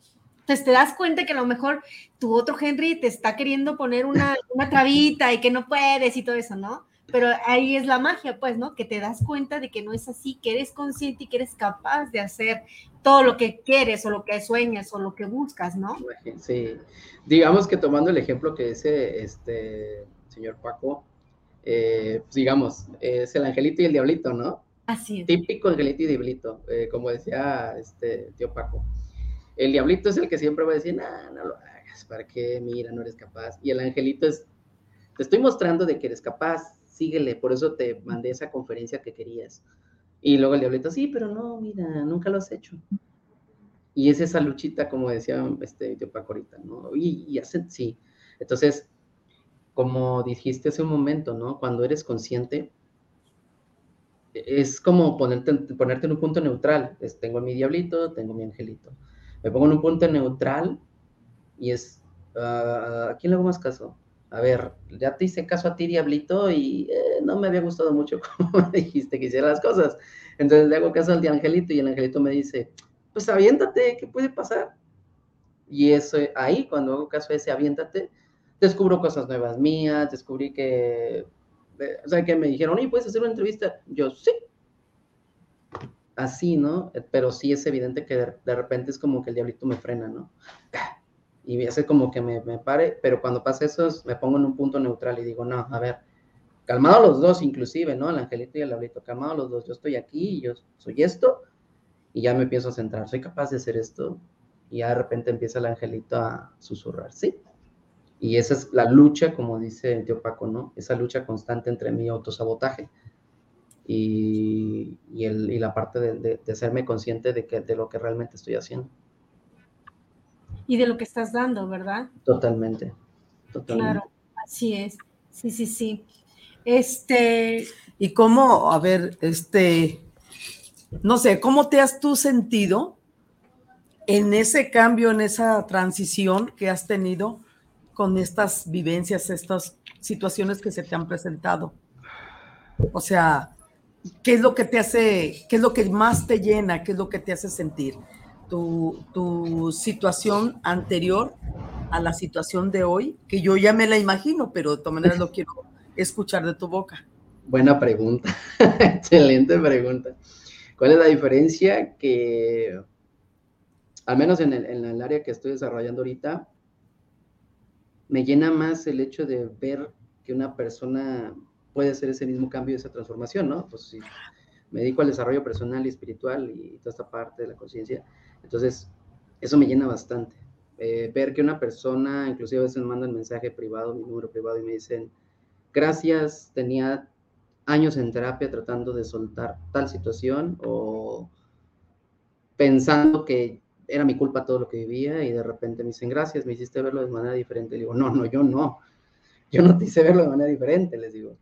Entonces te das cuenta que a lo mejor tu otro Henry te está queriendo poner una, una trabita y que no puedes y todo eso, ¿no? Pero ahí es la magia, pues, ¿no? Que te das cuenta de que no es así, que eres consciente y que eres capaz de hacer todo lo que quieres o lo que sueñas o lo que buscas, ¿no? Sí, digamos que tomando el ejemplo que dice este señor Paco, eh, digamos, es el angelito y el diablito, ¿no? Así es. Típico angelito y diablito, eh, como decía este tío Paco. El diablito es el que siempre va a decir, nah, no lo hagas, ¿para qué? Mira, no eres capaz. Y el angelito es, te estoy mostrando de que eres capaz, síguele, por eso te mandé esa conferencia que querías. Y luego el diablito, sí, pero no, mira, nunca lo has hecho. Y es esa luchita, como decía este tío Paco ahorita, ¿no? Y, y hacen, sí. Entonces, como dijiste hace un momento, ¿no? Cuando eres consciente, es como ponerte, ponerte en un punto neutral. Es, tengo mi diablito, tengo mi angelito. Me pongo en un punto neutral y es, ah, ¿a quién le hago más caso? a ver, ya te hice caso a ti, diablito, y eh, no me había gustado mucho como me dijiste que hiciera las cosas. Entonces le hago caso al de angelito y el angelito me dice, pues aviéntate, ¿qué puede pasar? Y eso, ahí, cuando hago caso a ese aviéntate, descubro cosas nuevas mías, descubrí que, eh, o sea, que me dijeron, oye, ¿puedes hacer una entrevista? Yo, sí. Así, ¿no? Pero sí es evidente que de, repente es como que el diablito me frena, ¿no? Y hace como que me, me pare, pero cuando pasa eso me pongo en un punto neutral y digo, no, a ver, calmado los dos inclusive, ¿no? El angelito y el diablito, calmado los dos, yo estoy aquí, yo soy esto, y ya me empiezo a centrar, soy capaz de hacer esto, y ya de repente empieza el angelito a susurrar, ¿sí? Y esa es la lucha, como dice el tío Paco, ¿no? Esa lucha constante entre mi autosabotaje y, y, el, y la parte de, de, de, hacerme consciente de, que, de lo que realmente estoy haciendo. Y de lo que estás dando, ¿verdad? Totalmente. totalmente. Claro, así es. Sí, sí, sí. Este. ¿Y cómo, a ver, este, no sé, cómo te has tú sentido en ese cambio, en esa transición que has tenido con estas vivencias, estas situaciones que se te han presentado? O sea, ¿qué es lo que te hace, qué es lo que más te llena, qué es lo que te hace sentir? Tu, tu situación anterior a la situación de hoy, que yo ya me la imagino, pero de todas maneras lo quiero escuchar de tu boca. Buena pregunta, excelente pregunta. ¿Cuál es la diferencia que, al menos en el, en el área que estoy desarrollando ahorita, me llena más el hecho de ver que una persona puede hacer ese mismo cambio, esa transformación, ¿no? Pues sí, me dedico al desarrollo personal y espiritual y toda esta parte de la conciencia. Entonces, eso me llena bastante. Eh, ver que una persona, inclusive a veces me mandan mensaje privado, mi número privado, y me dicen, gracias, tenía años en terapia tratando de soltar tal situación o pensando que era mi culpa todo lo que vivía y de repente me dicen, gracias, me hiciste verlo de manera diferente. Le digo, no, no, yo no. Yo no te hice verlo de manera diferente, les digo.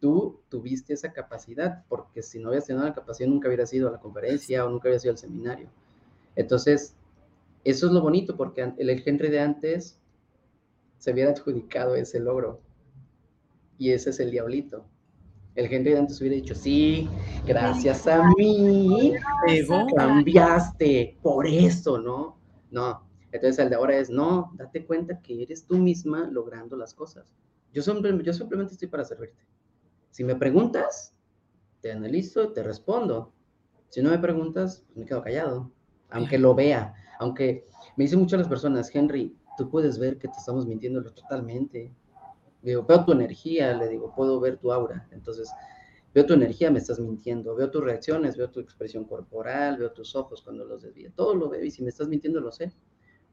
Tú tuviste esa capacidad, porque si no hubieras tenido la capacidad nunca hubieras ido a la conferencia o nunca hubieras ido al seminario. Entonces, eso es lo bonito, porque el Henry de antes se hubiera adjudicado ese logro. Y ese es el diablito. El Henry de antes hubiera dicho, sí, gracias a mí, cambiaste, por eso, ¿no? No. Entonces el de ahora es, no, date cuenta que eres tú misma logrando las cosas. Yo, siempre, yo simplemente estoy para servirte. Si me preguntas, te analizo, te respondo. Si no me preguntas, pues me quedo callado, aunque lo vea, aunque me dicen muchas las personas, Henry, tú puedes ver que te estamos mintiendo totalmente. Digo, veo tu energía, le digo, puedo ver tu aura. Entonces, veo tu energía, me estás mintiendo. Veo tus reacciones, veo tu expresión corporal, veo tus ojos cuando los desvías. Todo lo veo y si me estás mintiendo, lo sé.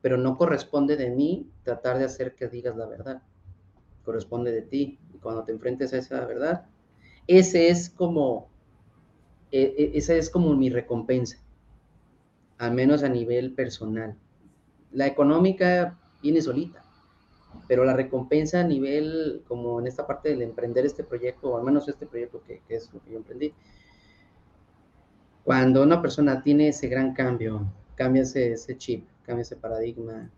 Pero no corresponde de mí tratar de hacer que digas la verdad. Corresponde de ti. Y cuando te enfrentes a esa verdad, ese es como, e, esa es como mi recompensa. Al menos a nivel personal. La económica viene solita pero la recompensa a nivel, como en esta parte del emprender este proyecto, o al menos este proyecto que, que, es lo que yo emprendí, cuando una persona tiene ese gran cambio, cambia ese, ese chip, cambia ese paradigma,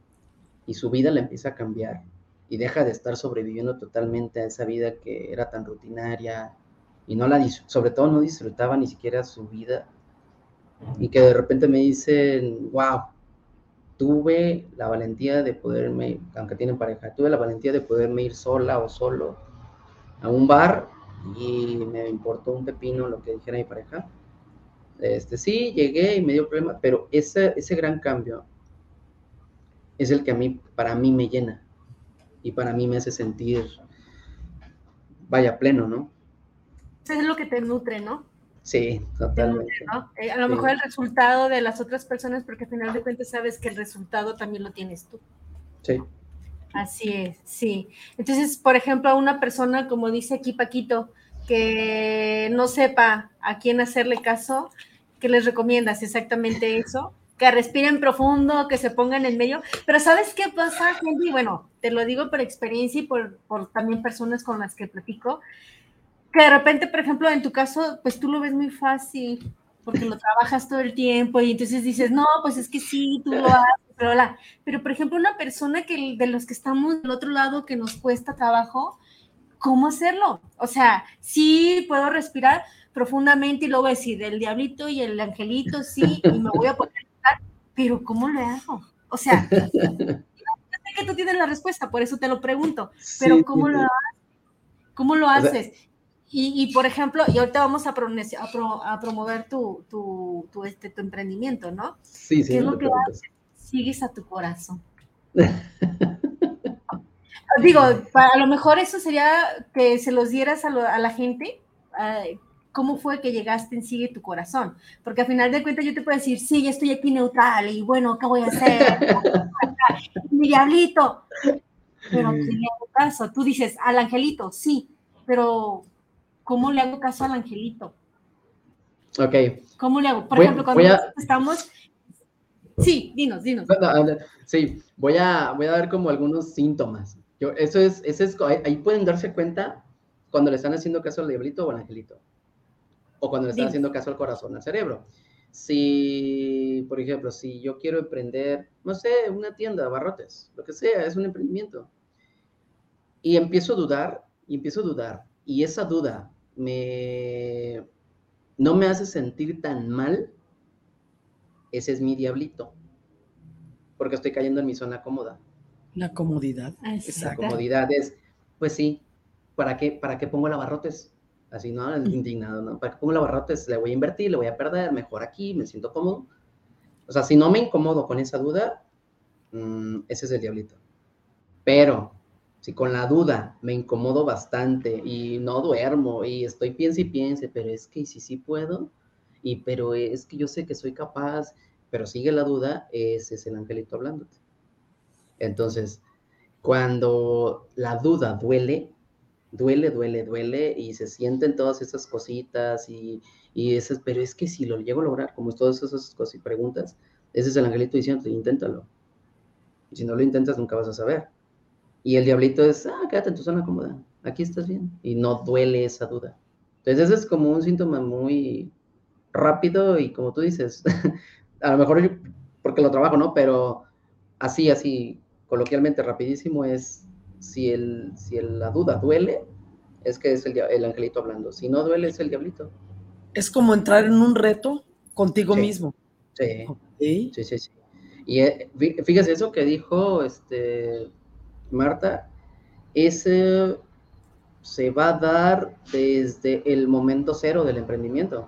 y su vida la empieza a cambiar, y deja de estar sobreviviendo totalmente a esa vida que era tan rutinaria, y no la, sobre todo no disfrutaba ni siquiera su vida, y que de repente me dicen, wow, tuve la valentía de poderme, aunque tienen pareja, tuve la valentía de poderme ir sola o solo a un bar y me importó un pepino lo que dijera mi pareja. Este, sí, llegué y me dio problema, pero ese, ese gran cambio es el que a mí, para mí me llena y para mí me hace sentir, vaya, pleno, ¿no? Es lo que te nutre, ¿no? Sí, totalmente. ¿no? Eh, a lo mejor el resultado de las otras personas, porque al final de cuentas sabes que el resultado también lo tienes tú. Sí. Así es, sí. Entonces, por ejemplo, a una persona, como dice aquí Paquito, que no sepa a quién hacerle caso, ¿qué les recomiendas? Exactamente eso. Que respiren profundo, que se pongan en medio. Pero ¿sabes qué pasa, Henry? Bueno, te lo digo por experiencia y por, por también personas con las que platico que de repente, por ejemplo, en tu caso, pues tú lo ves muy fácil, porque lo trabajas todo el tiempo y entonces dices, no, pues es que sí, tú lo haces pero la, pero por ejemplo, una persona que de los que estamos del otro lado que nos cuesta trabajo, ¿cómo hacerlo? O sea, sí puedo respirar profundamente y luego decir el diablito y el angelito, sí, y me voy a poner a pero ¿cómo lo hago? O sea, yo sé que tú tienes la respuesta, por eso te lo pregunto, pero Sí, ¿cómo sí, lo haces? ¿Cómo lo haces? Y, y, por ejemplo, y ahorita vamos a, pronuncia- a, pro- a promover tu, tu, tu, este, tu emprendimiento, ¿no? Sí, sí, ¿Qué es lo que preocupes. Sigues a tu corazón. Digo, pa- a lo mejor eso sería que se los dieras a, lo- a la gente. eh, ¿Cómo fue que llegaste en Sigue tu corazón? Porque al final de cuentas yo te puedo decir, sí, ya estoy aquí neutral y bueno, ¿qué voy a hacer? Mi diablito. Pero ¿quién le caso? Tú dices, al angelito, sí, pero ¿cómo le hago caso al angelito? Ok. ¿Cómo le hago? Por Voy- ejemplo, cuando a- estamos... Sí, dinos, dinos. No, no, no, Sí, voy a, voy a dar como algunos síntomas. Yo, eso es, ese es, ahí, ahí pueden darse cuenta cuando le están haciendo caso al diablito o al angelito. O cuando le están Dime. haciendo caso al corazón, al cerebro. Si, por ejemplo, si yo quiero emprender, no sé, una tienda de abarrotes, lo que sea, es un emprendimiento. Y empiezo a dudar, y empiezo a dudar. Y esa duda me, no me hace sentir tan mal. Ese es mi diablito porque estoy cayendo en mi zona cómoda. La comodidad. La Exacto. comodidad es, pues sí, ¿para qué, para qué pongo el abarrotes? Así, ¿no? Indignado, ¿no? ¿Para qué pongo el abarrotes? Le voy a invertir, le voy a perder, mejor aquí, me siento cómodo. O sea, si no me incomodo con esa duda, mm, ese es el diablito. Pero si con la duda me incomodo bastante y no duermo y estoy piense y piense, pero es que ¿y si sí puedo, y pero es que yo sé que soy capaz, pero sigue la duda, ese es el angelito hablándote. Entonces, cuando la duda duele, duele, duele, duele y se sienten todas esas cositas y, y esas, pero es que si lo llego a lograr, como todas esas cosas y preguntas, ese es el angelito diciendo, inténtalo. Si no lo intentas, nunca vas a saber. Y el diablito es, ah, quédate en tu zona cómoda, aquí estás bien. Y no duele esa duda. Entonces, ese es como un síntoma muy rápido y como tú dices, a lo mejor yo, porque lo trabajo, ¿no? Pero así, así, coloquialmente, rapidísimo, es si, el, si el- la duda duele, es que es el, el angelito hablando. Si no duele, es el diablito. Es como entrar en un reto contigo Sí. mismo. Sí, sí, sí, sí. Y eh, fí- fíjese eso que dijo este, Marta, ese se va a dar desde el momento cero del emprendimiento.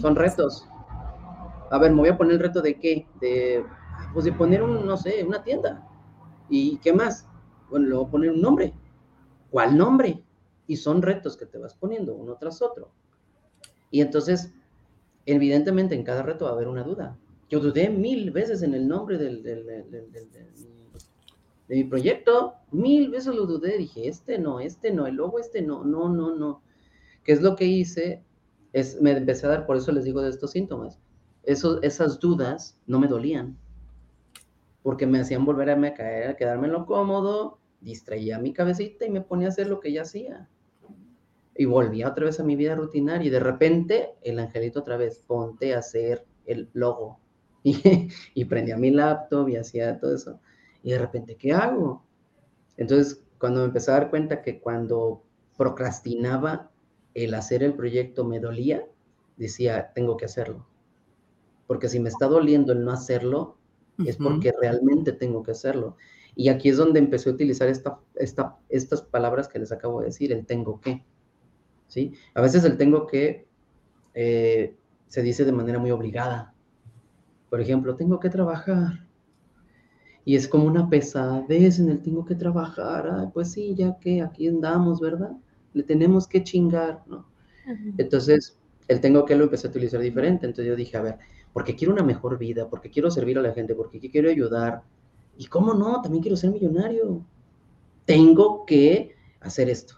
Son retos. A ver, me voy a poner el reto de qué? De, pues de poner un, no sé, una tienda. ¿Y qué más? Bueno, le voy a poner un nombre. ¿Cuál nombre? Y son retos que te vas poniendo uno tras otro. Y entonces, evidentemente en cada reto va a haber una duda. Yo dudé mil veces en el nombre del- del- del- de mi proyecto. Mil veces lo dudé. Dije, este no, este no, el logo este no, no, no, no. ¿Qué es lo que hice? Es, me empecé a dar, por eso les digo de estos síntomas. Esos, esas dudas no me dolían, porque me hacían volverme a caer, a quedarme en lo cómodo, distraía mi cabecita y me ponía a hacer lo que ya hacía. Y volvía otra vez a mi vida rutinaria y de repente el angelito otra vez, ponte a hacer el logo. Y, y prendía mi laptop y hacía todo eso. Y de repente, ¿qué hago? Entonces, cuando me empecé a dar cuenta que cuando procrastinaba el hacer el proyecto me dolía, decía, tengo que hacerlo. Porque si me está doliendo el no hacerlo, es porque realmente tengo que hacerlo. Y aquí es donde empecé a utilizar esta, esta, estas palabras que les acabo de decir, el tengo que. ¿Sí? A veces el tengo que eh, se dice de manera muy obligada. Por ejemplo, tengo que trabajar. Y es como una pesadez en el tengo que trabajar. Ay, pues sí, ya que aquí andamos, ¿verdad? Le tenemos que chingar, ¿no? Entonces, el tengo que lo empecé a utilizar diferente. Entonces yo dije, a ver, porque quiero una mejor vida, porque quiero servir a la gente, porque quiero ayudar. Y cómo no, también quiero ser millonario. Tengo que hacer esto.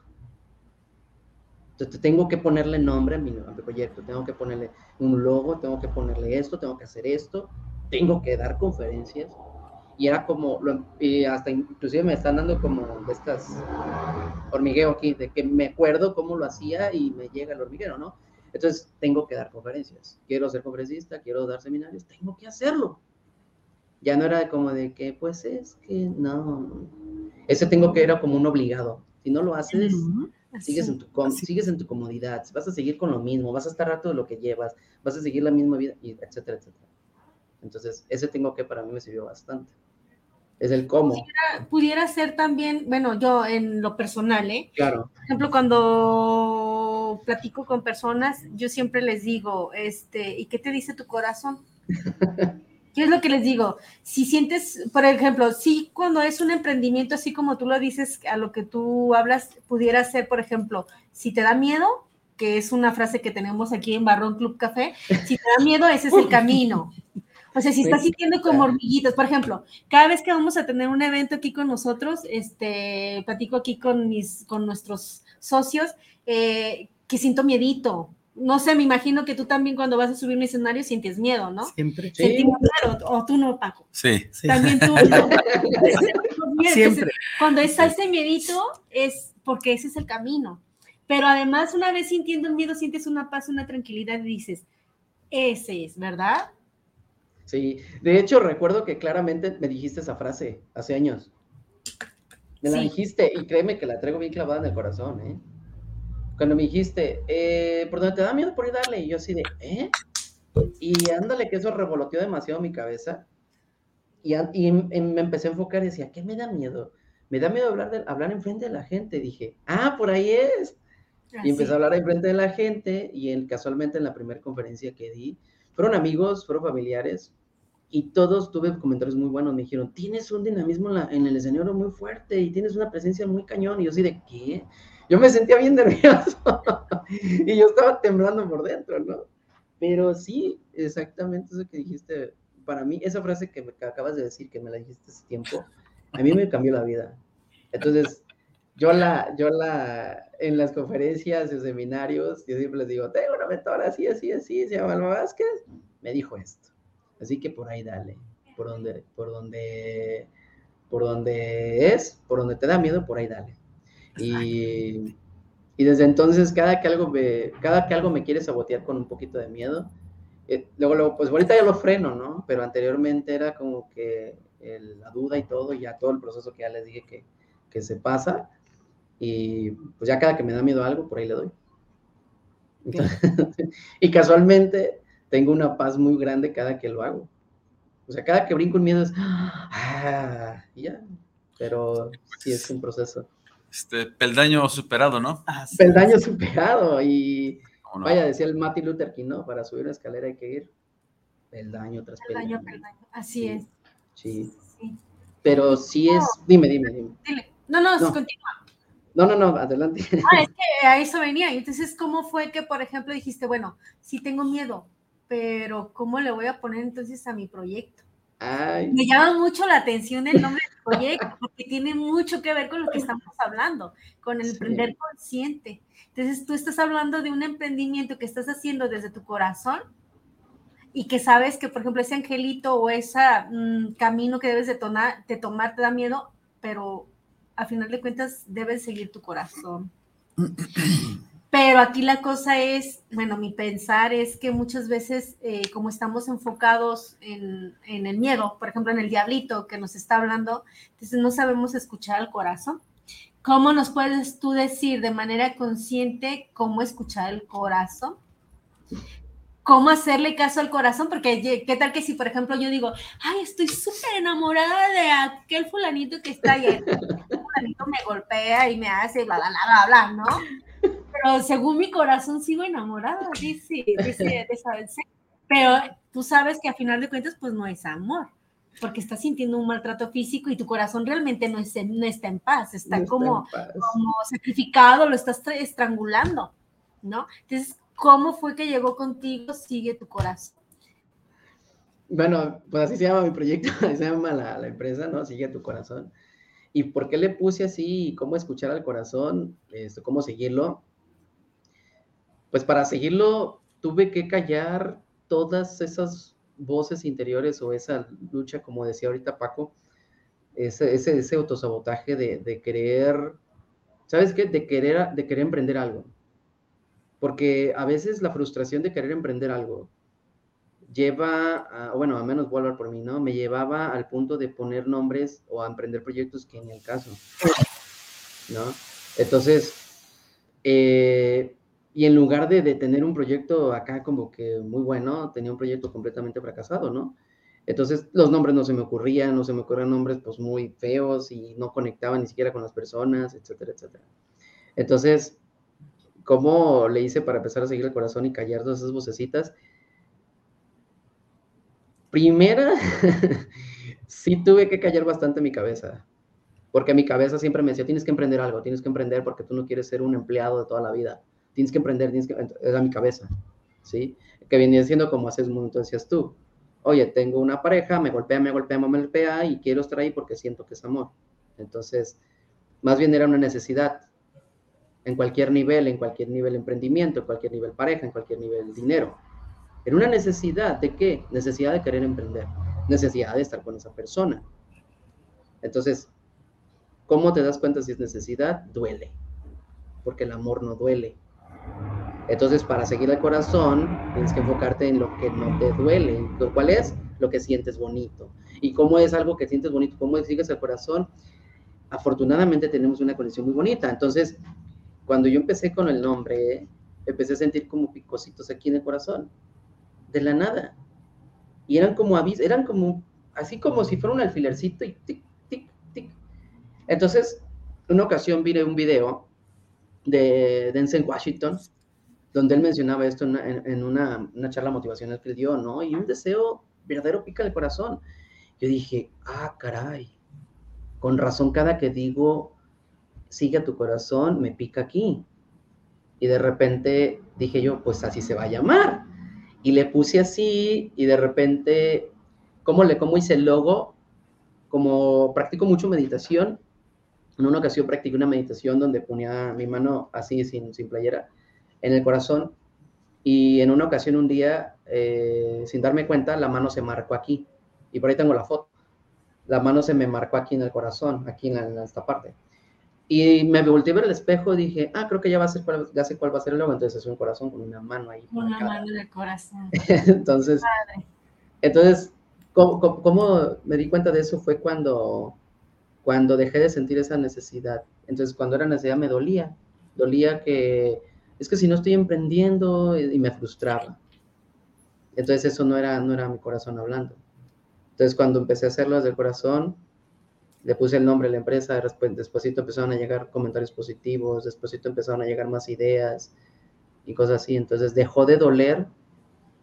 Entonces tengo que ponerle nombre a mi, a mi proyecto, tengo que ponerle un logo, tengo que ponerle esto, tengo que hacer esto, tengo que dar conferencias. Y era como, lo- y hasta inclusive me están dando como de estas hormigueo aquí, de que me acuerdo cómo lo hacía y me llega el hormiguero, ¿no? Entonces tengo que dar conferencias. Quiero ser conferencista, quiero dar seminarios, tengo que hacerlo. Ya no era como de que, pues es que no. Ese tengo que era como un obligado. Si no lo haces, sigues, en tu, sigues en tu comodidad, vas a seguir con lo mismo, vas a estar rato de lo que llevas, vas a seguir la misma vida, y etcétera, etcétera. Entonces, ese tengo que para mí me sirvió bastante. Es el cómo. Pudiera, ser también, bueno, yo en lo personal, ¿eh? Claro. Por ejemplo, cuando platico con personas, yo siempre les digo, este, ¿y qué te dice tu corazón? ¿Qué es lo que les digo? Si sientes, por ejemplo, si cuando es un emprendimiento así como tú lo dices, a lo que tú hablas, pudiera ser, por ejemplo, si te da miedo, que es una frase que tenemos aquí en Barrón Club Café, si te da miedo, ese es el camino. O sea, si estás sintiendo como hormiguitos, por ejemplo, cada vez que vamos a tener un evento aquí con nosotros, este, platico aquí con mis, con nuestros socios, eh, que siento miedito, no sé, me imagino que tú también cuando vas a subir un escenario sientes miedo, ¿no? Siempre. Sentimos miedo, o tú no, Paco. Sí. También tú. Siempre. cuando está ese miedito es porque ese es el camino. Pero además, una vez sintiendo el miedo, sientes una paz, una tranquilidad y dices, ese es, ¿verdad? Sí, de hecho recuerdo que claramente me dijiste esa frase hace años. Me la dijiste y créeme que la traigo bien clavada en el corazón, ¿eh? cuando me dijiste, eh, ¿por dónde te da miedo por ir darle? Y yo así de, ¿eh? Y ándale, que eso revoloteó demasiado mi cabeza. Y, y, me empecé a enfocar y decía, ¿qué me da miedo? Me da miedo hablar, de, hablar enfrente de la gente. Dije, ah, por ahí es. y empecé a hablar enfrente de la gente y en, casualmente en la primera conferencia que di, fueron amigos, fueron familiares y todos tuve comentarios muy buenos. Me dijeron, tienes un dinamismo en, el escenario muy fuerte y tienes una presencia muy cañón. Y yo así de, ¿qué? yo me sentía bien nervioso y yo estaba temblando por dentro, ¿no? Pero sí, exactamente eso que dijiste, para mí, esa frase que, me, acabas de decir, que me la dijiste hace tiempo, a mí me cambió la vida. Entonces, yo la, yo la, en las conferencias y seminarios, yo siempre les digo, tengo una mentora así, así, así, se llama Alma Vázquez, me dijo esto. Así que por ahí dale, por donde, por donde, por donde es, por donde te da miedo, por ahí dale. Y, y, desde entonces, cada que, algo me, cada que algo me quiere sabotear con un poquito de miedo, eh, luego, luego, pues ahorita ya lo freno, ¿no? Pero anteriormente era como que la duda y todo, y ya todo el proceso que ya les dije que, que se pasa, y pues ya cada que me da miedo algo, por ahí le doy. y casualmente tengo una paz muy grande cada que lo hago. O sea, cada que brinco un miedo es, ah, y ya. Pero sí es un proceso. Este, peldaño superado, ¿no? peldaño superado. Y vaya, decía el Martin Luther King, ¿no? Para subir una escalera hay que ir peldaño tras peldaño. Así es. Sí. Pero sí es. Dime, dime, dime. No, no, continúa. No, no, no, adelante. Ah, es que a eso venía. Entonces, ¿cómo fue que, por ejemplo, dijiste, bueno, sí tengo miedo, pero ¿cómo le voy a poner entonces a mi proyecto? Me llama mucho la atención el nombre del proyecto, porque tiene mucho que ver con lo que estamos hablando, con el emprender consciente. Entonces, tú estás hablando de un emprendimiento que estás haciendo desde tu corazón y que sabes que, por ejemplo, ese angelito o ese mm, camino que debes de, de tomar te da miedo, pero a final de cuentas debes seguir tu corazón. Pero aquí la cosa es, bueno, mi pensar es que muchas veces, eh, como estamos enfocados en, el miedo, por ejemplo, en el diablito que nos está hablando, entonces no sabemos escuchar al corazón. ¿Cómo nos puedes tú decir de manera consciente cómo escuchar el corazón? ¿Cómo hacerle caso al corazón? Porque, ¿qué tal que si, por ejemplo, yo digo, ay, estoy súper enamorada de aquel fulanito que está ahí, el fulanito me golpea y me hace bla, bla, bla, bla, bla, ¿no? Pero según mi corazón sigo enamorada, dice, dice de Pero tú sabes que a final de cuentas, pues no es amor, porque estás sintiendo un maltrato físico y tu corazón realmente no, es, no está en paz, está, como, como sacrificado, lo estás estrangulando, ¿no? Entonces, ¿cómo fue que llegó contigo? Sigue tu corazón. Bueno, pues así se llama mi proyecto, así se llama la, la empresa, ¿no? Sigue tu corazón. ¿Y por qué le puse así? ¿Cómo escuchar al corazón? Esto, ¿Cómo seguirlo? Pues para seguirlo tuve que callar todas esas voces interiores o esa lucha, como decía ahorita Paco, ese, ese, ese autosabotaje de, querer, ¿sabes qué? De querer, de querer emprender algo. Porque a veces la frustración de querer emprender algo lleva, a, bueno, a menos vuelvo por mí, ¿no? Me llevaba al punto de poner nombres o a emprender proyectos que en el caso, ¿no? Entonces, eh, y en lugar de, tener un proyecto acá como que muy bueno, tenía un proyecto completamente fracasado, ¿no? Entonces los nombres no se me ocurrían, no se me ocurrían nombres pues muy feos y no conectaban ni siquiera con las personas, etcétera, etcétera. Entonces, ¿cómo le hice para empezar a seguir el corazón y callar todas esas vocecitas? Primera, sí tuve que callar bastante mi cabeza, porque mi cabeza siempre me decía, tienes que emprender algo, tienes que emprender porque tú no quieres ser un empleado de toda la vida, tienes que emprender, tienes que... Era mi cabeza, ¿sí? Que venía siendo como hace un momento decías tú, oye, tengo una pareja, me golpea, me golpea, me golpea y quiero estar ahí porque siento que es amor. Entonces, más bien era una necesidad en cualquier nivel, en cualquier nivel emprendimiento, en cualquier nivel pareja, en cualquier nivel dinero. Era una necesidad de qué? Necesidad de querer emprender, necesidad de estar con esa persona. Entonces, ¿cómo te das cuenta si es necesidad? Duele, porque el amor no duele. Entonces, para seguir el corazón, tienes que enfocarte en lo que no te duele. ¿Cuál es? Lo que sientes bonito. ¿Y cómo es algo que sientes bonito? ¿Cómo sigues el corazón? Afortunadamente tenemos una conexión muy bonita. Entonces, cuando yo empecé con el nombre, empecé a sentir como picositos aquí en el corazón de la nada. Y eran como avisos, eran como, así como si fuera un alfilercito y tic, tic, tic. Entonces, una ocasión vi un video de Denzel Washington, donde él mencionaba esto en, una, una, charla motivacional que dio, ¿no? Y un deseo verdadero pica el corazón. Yo dije, ah, caray, con razón cada que digo, sigue a tu corazón, me pica aquí. Y de repente dije yo, pues así se va a llamar y le puse así y de repente, ¿cómo, le, cómo hice el logo? Como practico mucho meditación, en una ocasión practiqué una meditación donde ponía mi mano así, sin, sin playera, en el corazón y en una ocasión, un día, eh, sin darme cuenta, la mano se marcó aquí y por ahí tengo la foto. La mano se me marcó aquí en el corazón, aquí en esta parte. Y me volteé a ver el espejo y dije, ah, creo que ya va a ser cuál, ya sé cuál va a ser el logo. Entonces es un corazón con una mano ahí. Una mano de corazón. entonces, entonces ¿cómo, me di cuenta de eso? Fue cuando, cuando dejé de sentir esa necesidad. Entonces, cuando era necesidad me dolía. Dolía que, es que si no estoy emprendiendo y me frustraba. Entonces, eso no era, no era mi corazón hablando. Entonces, cuando empecé a hacerlo desde el corazón, le puse el nombre de la empresa, después, despuésito empezaron a llegar comentarios positivos, despuésito empezaron a llegar más ideas y cosas así. Entonces dejó de doler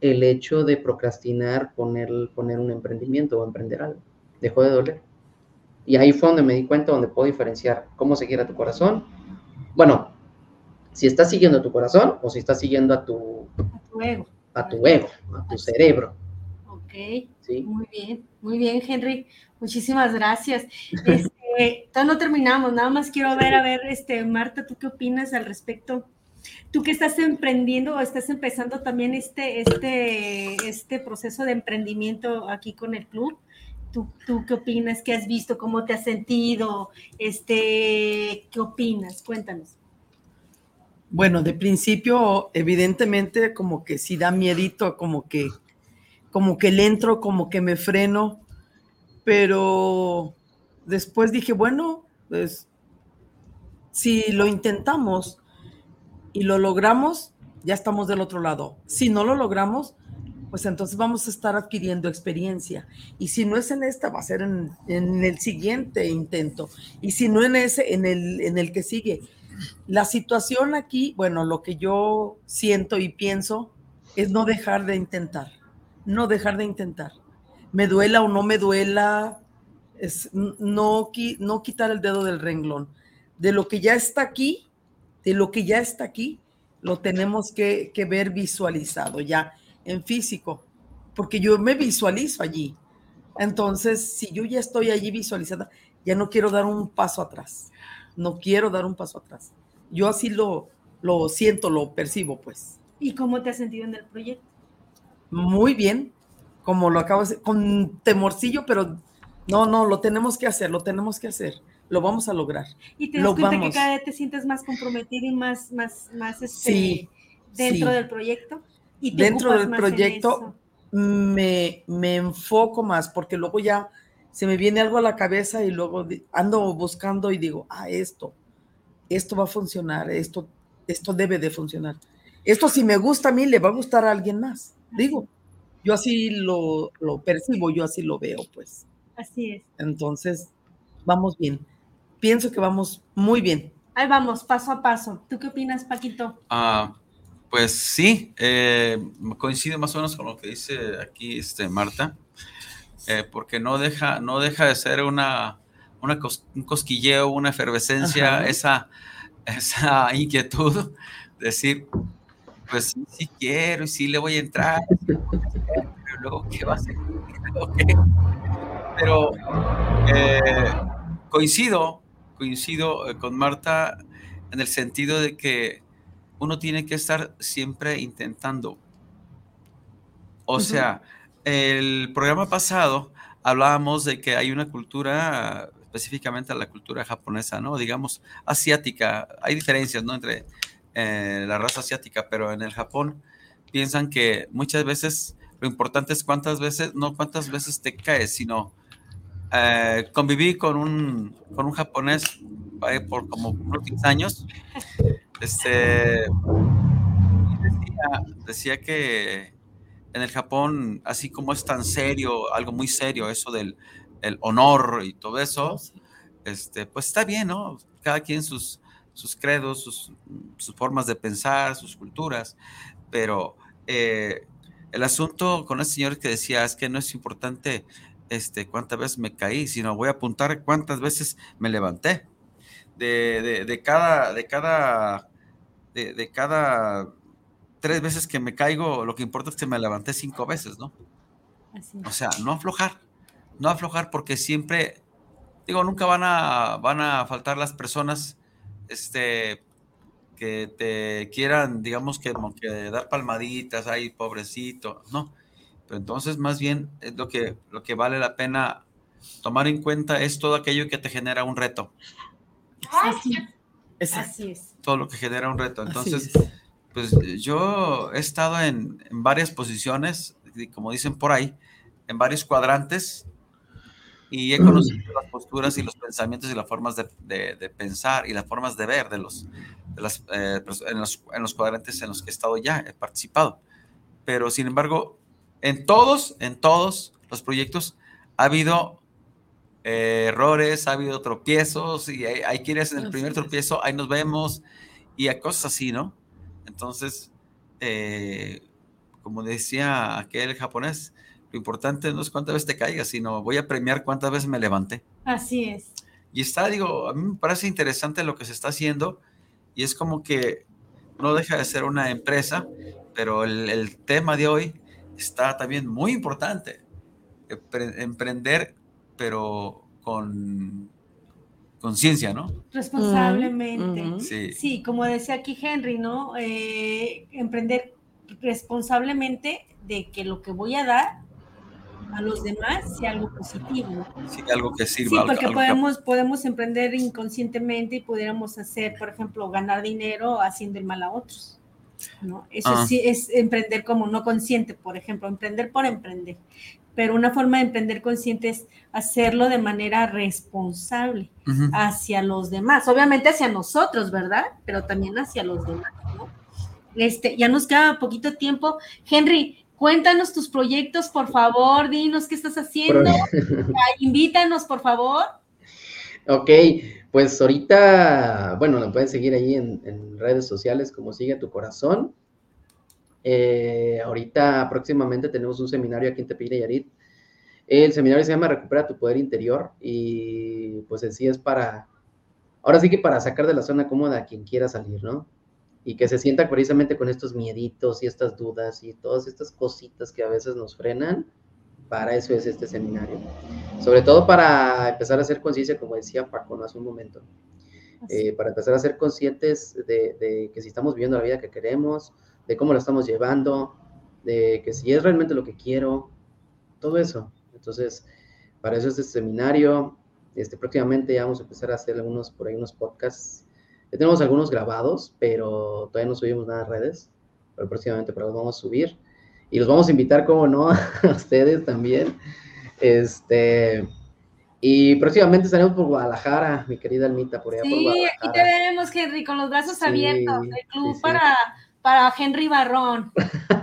el hecho de procrastinar poner, poner un emprendimiento o emprender algo. Dejó de doler. Y ahí fue donde me di cuenta, donde puedo diferenciar cómo seguir a tu corazón. Bueno, si estás siguiendo a tu corazón o si estás siguiendo a tu, a tu ego, a tu, ego, a tu cerebro. Ok, ¿Sí? muy bien, muy bien, Henry. Muchísimas gracias. Este, no terminamos, nada más quiero ver, a ver, este, Marta, ¿tú qué opinas al respecto? Tú que estás emprendiendo o estás empezando también este, este, este proceso de emprendimiento aquí con el club, ¿Tú, ¿Tú, qué opinas? ¿Qué has visto? ¿Cómo te has sentido? Este, ¿Qué opinas? Cuéntanos. Bueno, de principio, evidentemente, como que sí da miedito, como que, como que le entro, como que me freno, pero después dije, bueno, pues si lo intentamos y lo logramos, ya estamos del otro lado. Si no lo logramos, pues entonces vamos a estar adquiriendo experiencia. Y si no es en esta, va a ser en, el siguiente intento. Y si no en ese, en el, en el que sigue. La situación aquí, bueno, lo que yo siento y pienso es no dejar de intentar, no dejar de intentar me duela o no me duela, es no, no quitar el dedo del renglón. De lo que ya está aquí, de lo que ya está aquí, lo tenemos que, ver visualizado ya en físico, porque yo me visualizo allí. Entonces, si yo ya estoy allí visualizada, ya no quiero dar un paso atrás. No quiero dar un paso atrás. Yo así lo, lo siento, lo percibo, pues. ¿Y cómo te has sentido en el proyecto? Muy bien, como lo acabo de decir, con temorcillo, pero no, no, lo tenemos que hacer, lo tenemos que hacer, lo vamos a lograr. Y te das cuenta que cada vez te sientes más comprometido y más, más, más este, dentro del proyecto. ¿Y dentro del proyecto me, me enfoco más porque luego ya se me viene algo a la cabeza y luego ando buscando y digo, ah, esto, esto va a funcionar, esto, esto debe de funcionar. Esto si me gusta a mí, le va a gustar a alguien más. Digo, yo así lo, lo percibo, yo así lo veo, pues. Así es. Entonces, vamos bien. Pienso que vamos muy bien. Ahí vamos, paso a paso. ¿Tú qué opinas, Paquito? Ah, pues sí, eh, coincide más o menos con lo que dice aquí este, Marta, eh, porque no deja, no deja de ser una, una cos- un cosquilleo, una efervescencia, Ajá. esa, esa inquietud, decir, pues sí, sí quiero y sí le voy a entrar, pero luego qué va a ¿qué? pero eh, coincido, coincido eh, con Marta en el sentido de que uno tiene que estar siempre intentando. O sea, el programa pasado hablábamos de que hay una cultura, específicamente la cultura japonesa, ¿no? Digamos, asiática. Hay diferencias, ¿no? Entre eh, la raza asiática, pero en el Japón piensan que muchas veces lo importante es cuántas veces, no cuántas veces te caes, sino eh, conviví con un, con un japonés eh, por como unos 10 años. Este, decía, decía que en el Japón, así como es tan serio, algo muy serio, eso del el honor y todo eso, este, pues está bien, ¿no? Cada quien sus, sus credos, sus, sus formas de pensar, sus culturas, pero eh, el asunto con el señor que decía es que no es importante este, cuántas veces me caí, sino voy a apuntar cuántas veces me levanté. De, de, de cada, de cada, de, de cada tres veces que me caigo, lo que importa es que me levanté cinco veces, ¿no? Así O sea, no aflojar, no aflojar porque siempre, digo, nunca van a, van a faltar las personas, este, que te quieran, digamos que como que dar palmaditas, ay, pobrecito, no. Pero entonces más bien es lo que, lo que vale la pena tomar en cuenta es todo aquello que te genera un reto, Así, así es. Todo lo que genera un reto. Entonces, es. pues yo he estado en, en varias posiciones, como dicen por ahí, en varios cuadrantes y he conocido las posturas y los pensamientos y las formas de, de- de pensar y las formas de ver de los, de las, eh, en, los, en los cuadrantes en los que he estado ya, he participado. Pero sin embargo, en todos, en todos los proyectos ha habido eh, errores, ha habido tropiezos y hay, hay quienes en el primer tropiezo, ahí nos vemos y a cosas así, ¿no? Entonces, eh, como decía aquel japonés, lo importante no es cuántas veces te caigas, sino voy a premiar cuántas veces me levanté. Así es. Y está, digo, a mí me parece interesante lo que se está haciendo y es como que no deja de ser una empresa, pero el, el tema de hoy está también muy importante. Empre- Emprender, pero con conciencia, ¿no? Responsablemente. Sí. Sí, como decía aquí Henry, ¿no? Eh, emprender responsablemente de que lo que voy a dar a los demás sea algo positivo. ¿no? Sí, algo que sirva. Sí, porque algo que- podemos, podemos emprender inconscientemente y pudiéramos hacer, por ejemplo, ganar dinero haciendo el mal a otros. ¿no? Eso Ah. sí es emprender como no consciente, por ejemplo, emprender por emprender. Pero una forma de emprender consciente es hacerlo de manera responsable hacia los demás, obviamente hacia nosotros, ¿verdad? Pero también hacia los demás, ¿no? Este, ya nos queda poquito tiempo. Henry, cuéntanos tus proyectos, por favor, dinos qué estás haciendo, invítanos, por favor. Ok, pues ahorita, bueno, lo pueden seguir ahí en, en redes sociales como Sigue tu Corazón. Eh, ahorita próximamente tenemos un seminario aquí en Tepic Nayarit. El seminario se llama Recupera tu Poder Interior y pues en sí es para, ahora sí que para sacar de la zona cómoda a quien quiera salir, ¿no? Y que se sienta precisamente con estos mieditos y estas dudas y todas estas cositas que a veces nos frenan. Para eso es este seminario. Sobre todo para empezar a hacer conciencia, como decía Paco ¿no? hace un momento. Eh, para empezar a ser conscientes de, de que si estamos viviendo la vida que queremos, de cómo la estamos llevando, de que si es realmente lo que quiero, todo eso. Entonces, para eso es este seminario. Este, próximamente ya vamos a empezar a hacer algunos, por ahí unos podcasts. Ya tenemos algunos grabados, pero todavía no subimos nada a redes, pero próximamente ahí los vamos a subir. Y los vamos a invitar, como no, a ustedes también. Este, y próximamente estaremos por Guadalajara, mi querida Almita, por allá por Sí, Guadalajara. aquí te veremos, Henry, con los brazos Sí, abiertos. El club sí, sí. para para Henry Barrón.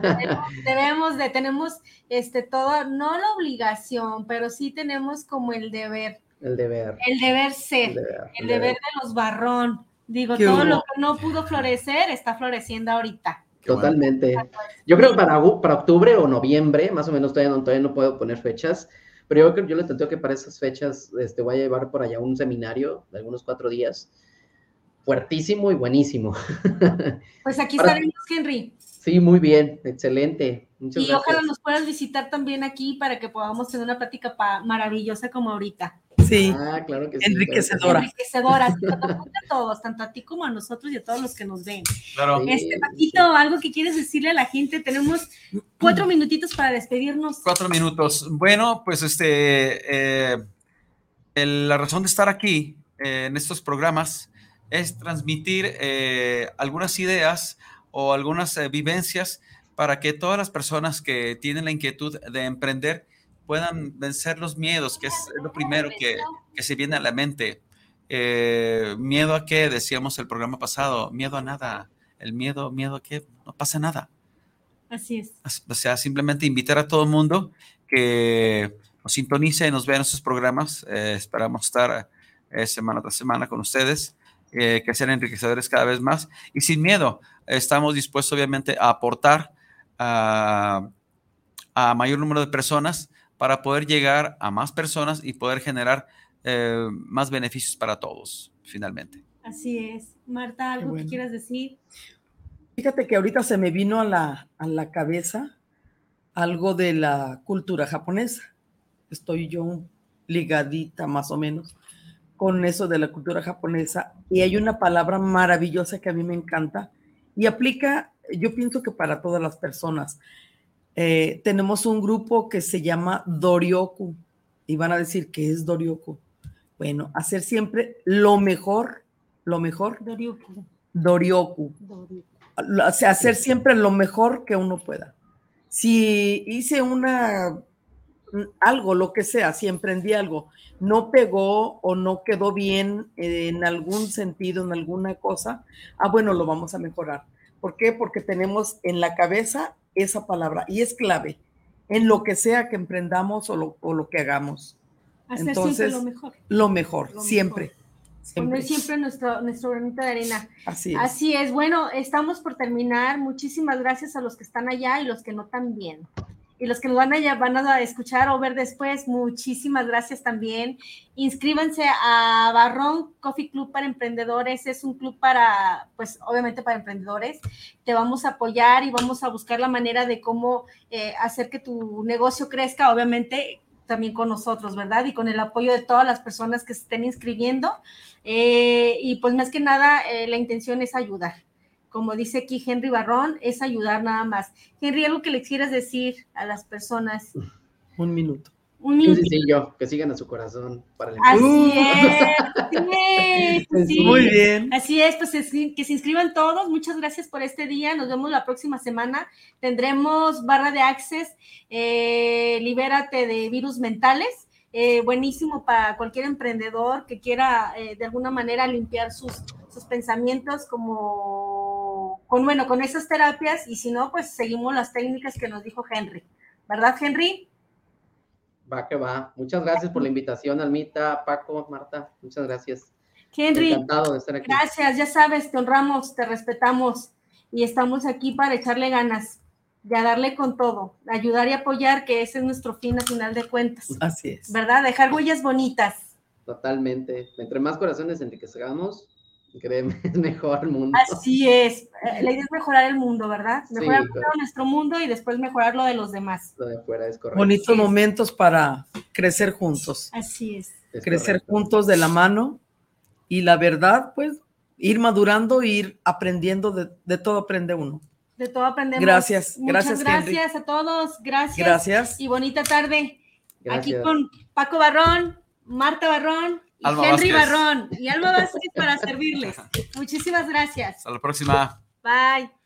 Debemos- debemos de, tenemos este todo, no la obligación, pero sí tenemos como el deber, El deber. el deber ser, El deber. el deber de los Barrón. Digo, ¿Qué todo hubo? lo que no pudo florecer está floreciendo ahorita. Totalmente. Yo creo que para, para octubre o noviembre, más o menos, todavía no, todavía no puedo poner fechas, pero yo creo yo le tenteo que para esas fechas este, voy a llevar por allá un seminario de algunos cuatro días, fuertísimo y buenísimo. Pues aquí Ahora- estaremos, Henry. Sí, muy bien, excelente. Muchas Y gracias. ojalá nos puedas visitar también aquí para que podamos tener una plática pa- maravillosa como ahorita. Sí, Ah, claro que sí. Enriquecedora. Enriquecedora, a todos, tanto a ti como a nosotros y a todos los que nos ven. Claro. Este, Paquito, algo que quieres decirle a la gente, tenemos cuatro minutitos para despedirnos. Cuatro minutos. Bueno, pues este, eh, el- la razón de estar aquí eh, en estos programas es transmitir eh, algunas ideas o algunas eh, vivencias para que todas las personas que tienen la inquietud de emprender puedan vencer los miedos, que es lo primero que, que se viene a la mente. Eh, miedo a qué, decíamos el programa pasado, miedo a nada. El miedo, miedo a qué, no pasa nada. Así es. O sea, simplemente invitar a todo el mundo que nos sintonice y nos vea en estos programas. Eh, esperamos estar eh, semana tras semana con ustedes, eh, que sean enriquecedores cada vez más. Y sin miedo, estamos dispuestos obviamente a aportar a, a mayor número de personas para poder llegar a más personas y poder generar eh, más beneficios para todos, finalmente. Así es. Marta, ¿algo bueno. que quieras decir? Fíjate que ahorita se me vino a la, a la cabeza algo de la cultura japonesa. Estoy yo ligadita más o menos con eso de la cultura japonesa y hay una palabra maravillosa que a mí me encanta y aplica, yo pienso que para todas las personas. Eh, tenemos un grupo que se llama Doryoku y van a decir que es Doryoku. Bueno, hacer siempre lo mejor, lo mejor, lo- o sea, hacer siempre lo mejor que uno pueda. Si hice una algo, lo que sea, si emprendí algo, no pegó o no quedó bien en algún sentido, en alguna cosa, ah, bueno, lo vamos a mejorar. ¿Por qué? Porque tenemos en la cabeza esa palabra y es clave en lo que sea que emprendamos o lo, o lo que hagamos. Hacer Entonces, siempre lo mejor. Lo mejor, Lo siempre. Poner Siempre. siempre nuestro, nuestro granito de arena. Así es. Así es. Bueno, estamos por terminar. Muchísimas gracias a los que están allá y los que no también. Y los que nos van a, van a escuchar o ver después, muchísimas gracias también. Inscríbanse a Barrón Coffee Club para Emprendedores. Es un club para, pues obviamente para emprendedores. Te vamos a apoyar y vamos a buscar la manera de cómo eh, hacer que tu negocio crezca, obviamente también con nosotros, ¿verdad? Y con el apoyo de todas las personas que se estén inscribiendo. Eh, y pues más que nada, eh, la intención es ayudar. Como dice aquí Henry Barrón, es ayudar nada más. Henry, algo que le quieras decir a las personas. Un minuto. Un minuto. sí, sí, yo, que sigan a su corazón para el Así Uh. es. sí, sí. Muy bien. Así es, pues es- que se inscriban todos. Muchas gracias por este día. Nos vemos la próxima semana. Tendremos barra de access, eh, libérate de virus mentales. eh, buenísimo para cualquier emprendedor que quiera eh, de alguna manera limpiar sus, sus pensamientos como con bueno con esas terapias y si no pues seguimos las técnicas que nos dijo Henry verdad Henry Va que va. Muchas gracias por la invitación, Almita, Paco, Marta. Muchas gracias. Henry Encantado de estar aquí. Gracias, ya sabes, te honramos, te respetamos y estamos aquí para echarle ganas y a darle con todo, ayudar y apoyar, que ese es nuestro fin a final de cuentas, Así es. ¿verdad? Dejar huellas bonitas. Totalmente. Entre más corazones enriquezcamos, créeme, es mejor el mundo. Así es. Eh, La idea es mejorar el mundo, ¿verdad? Sí, Mejorar claro. nuestro mundo y después mejorar lo de los demás. Lo de afuera es correcto. Bonitos momentos para crecer juntos. Así es. Es crecer correcto. juntos de la mano y la verdad, pues, ir madurando, ir aprendiendo, de, de todo aprende uno. De todo aprendemos. Gracias, Muchas gracias, Henry. gracias a todos. Gracias. Gracias. Y bonita tarde. Aquí con Paco Barrón, Marta Barrón y Alma Henry Vázquez. Barrón y Alma Vázquez para servirles. Muchísimas gracias. Hasta la próxima. Bye.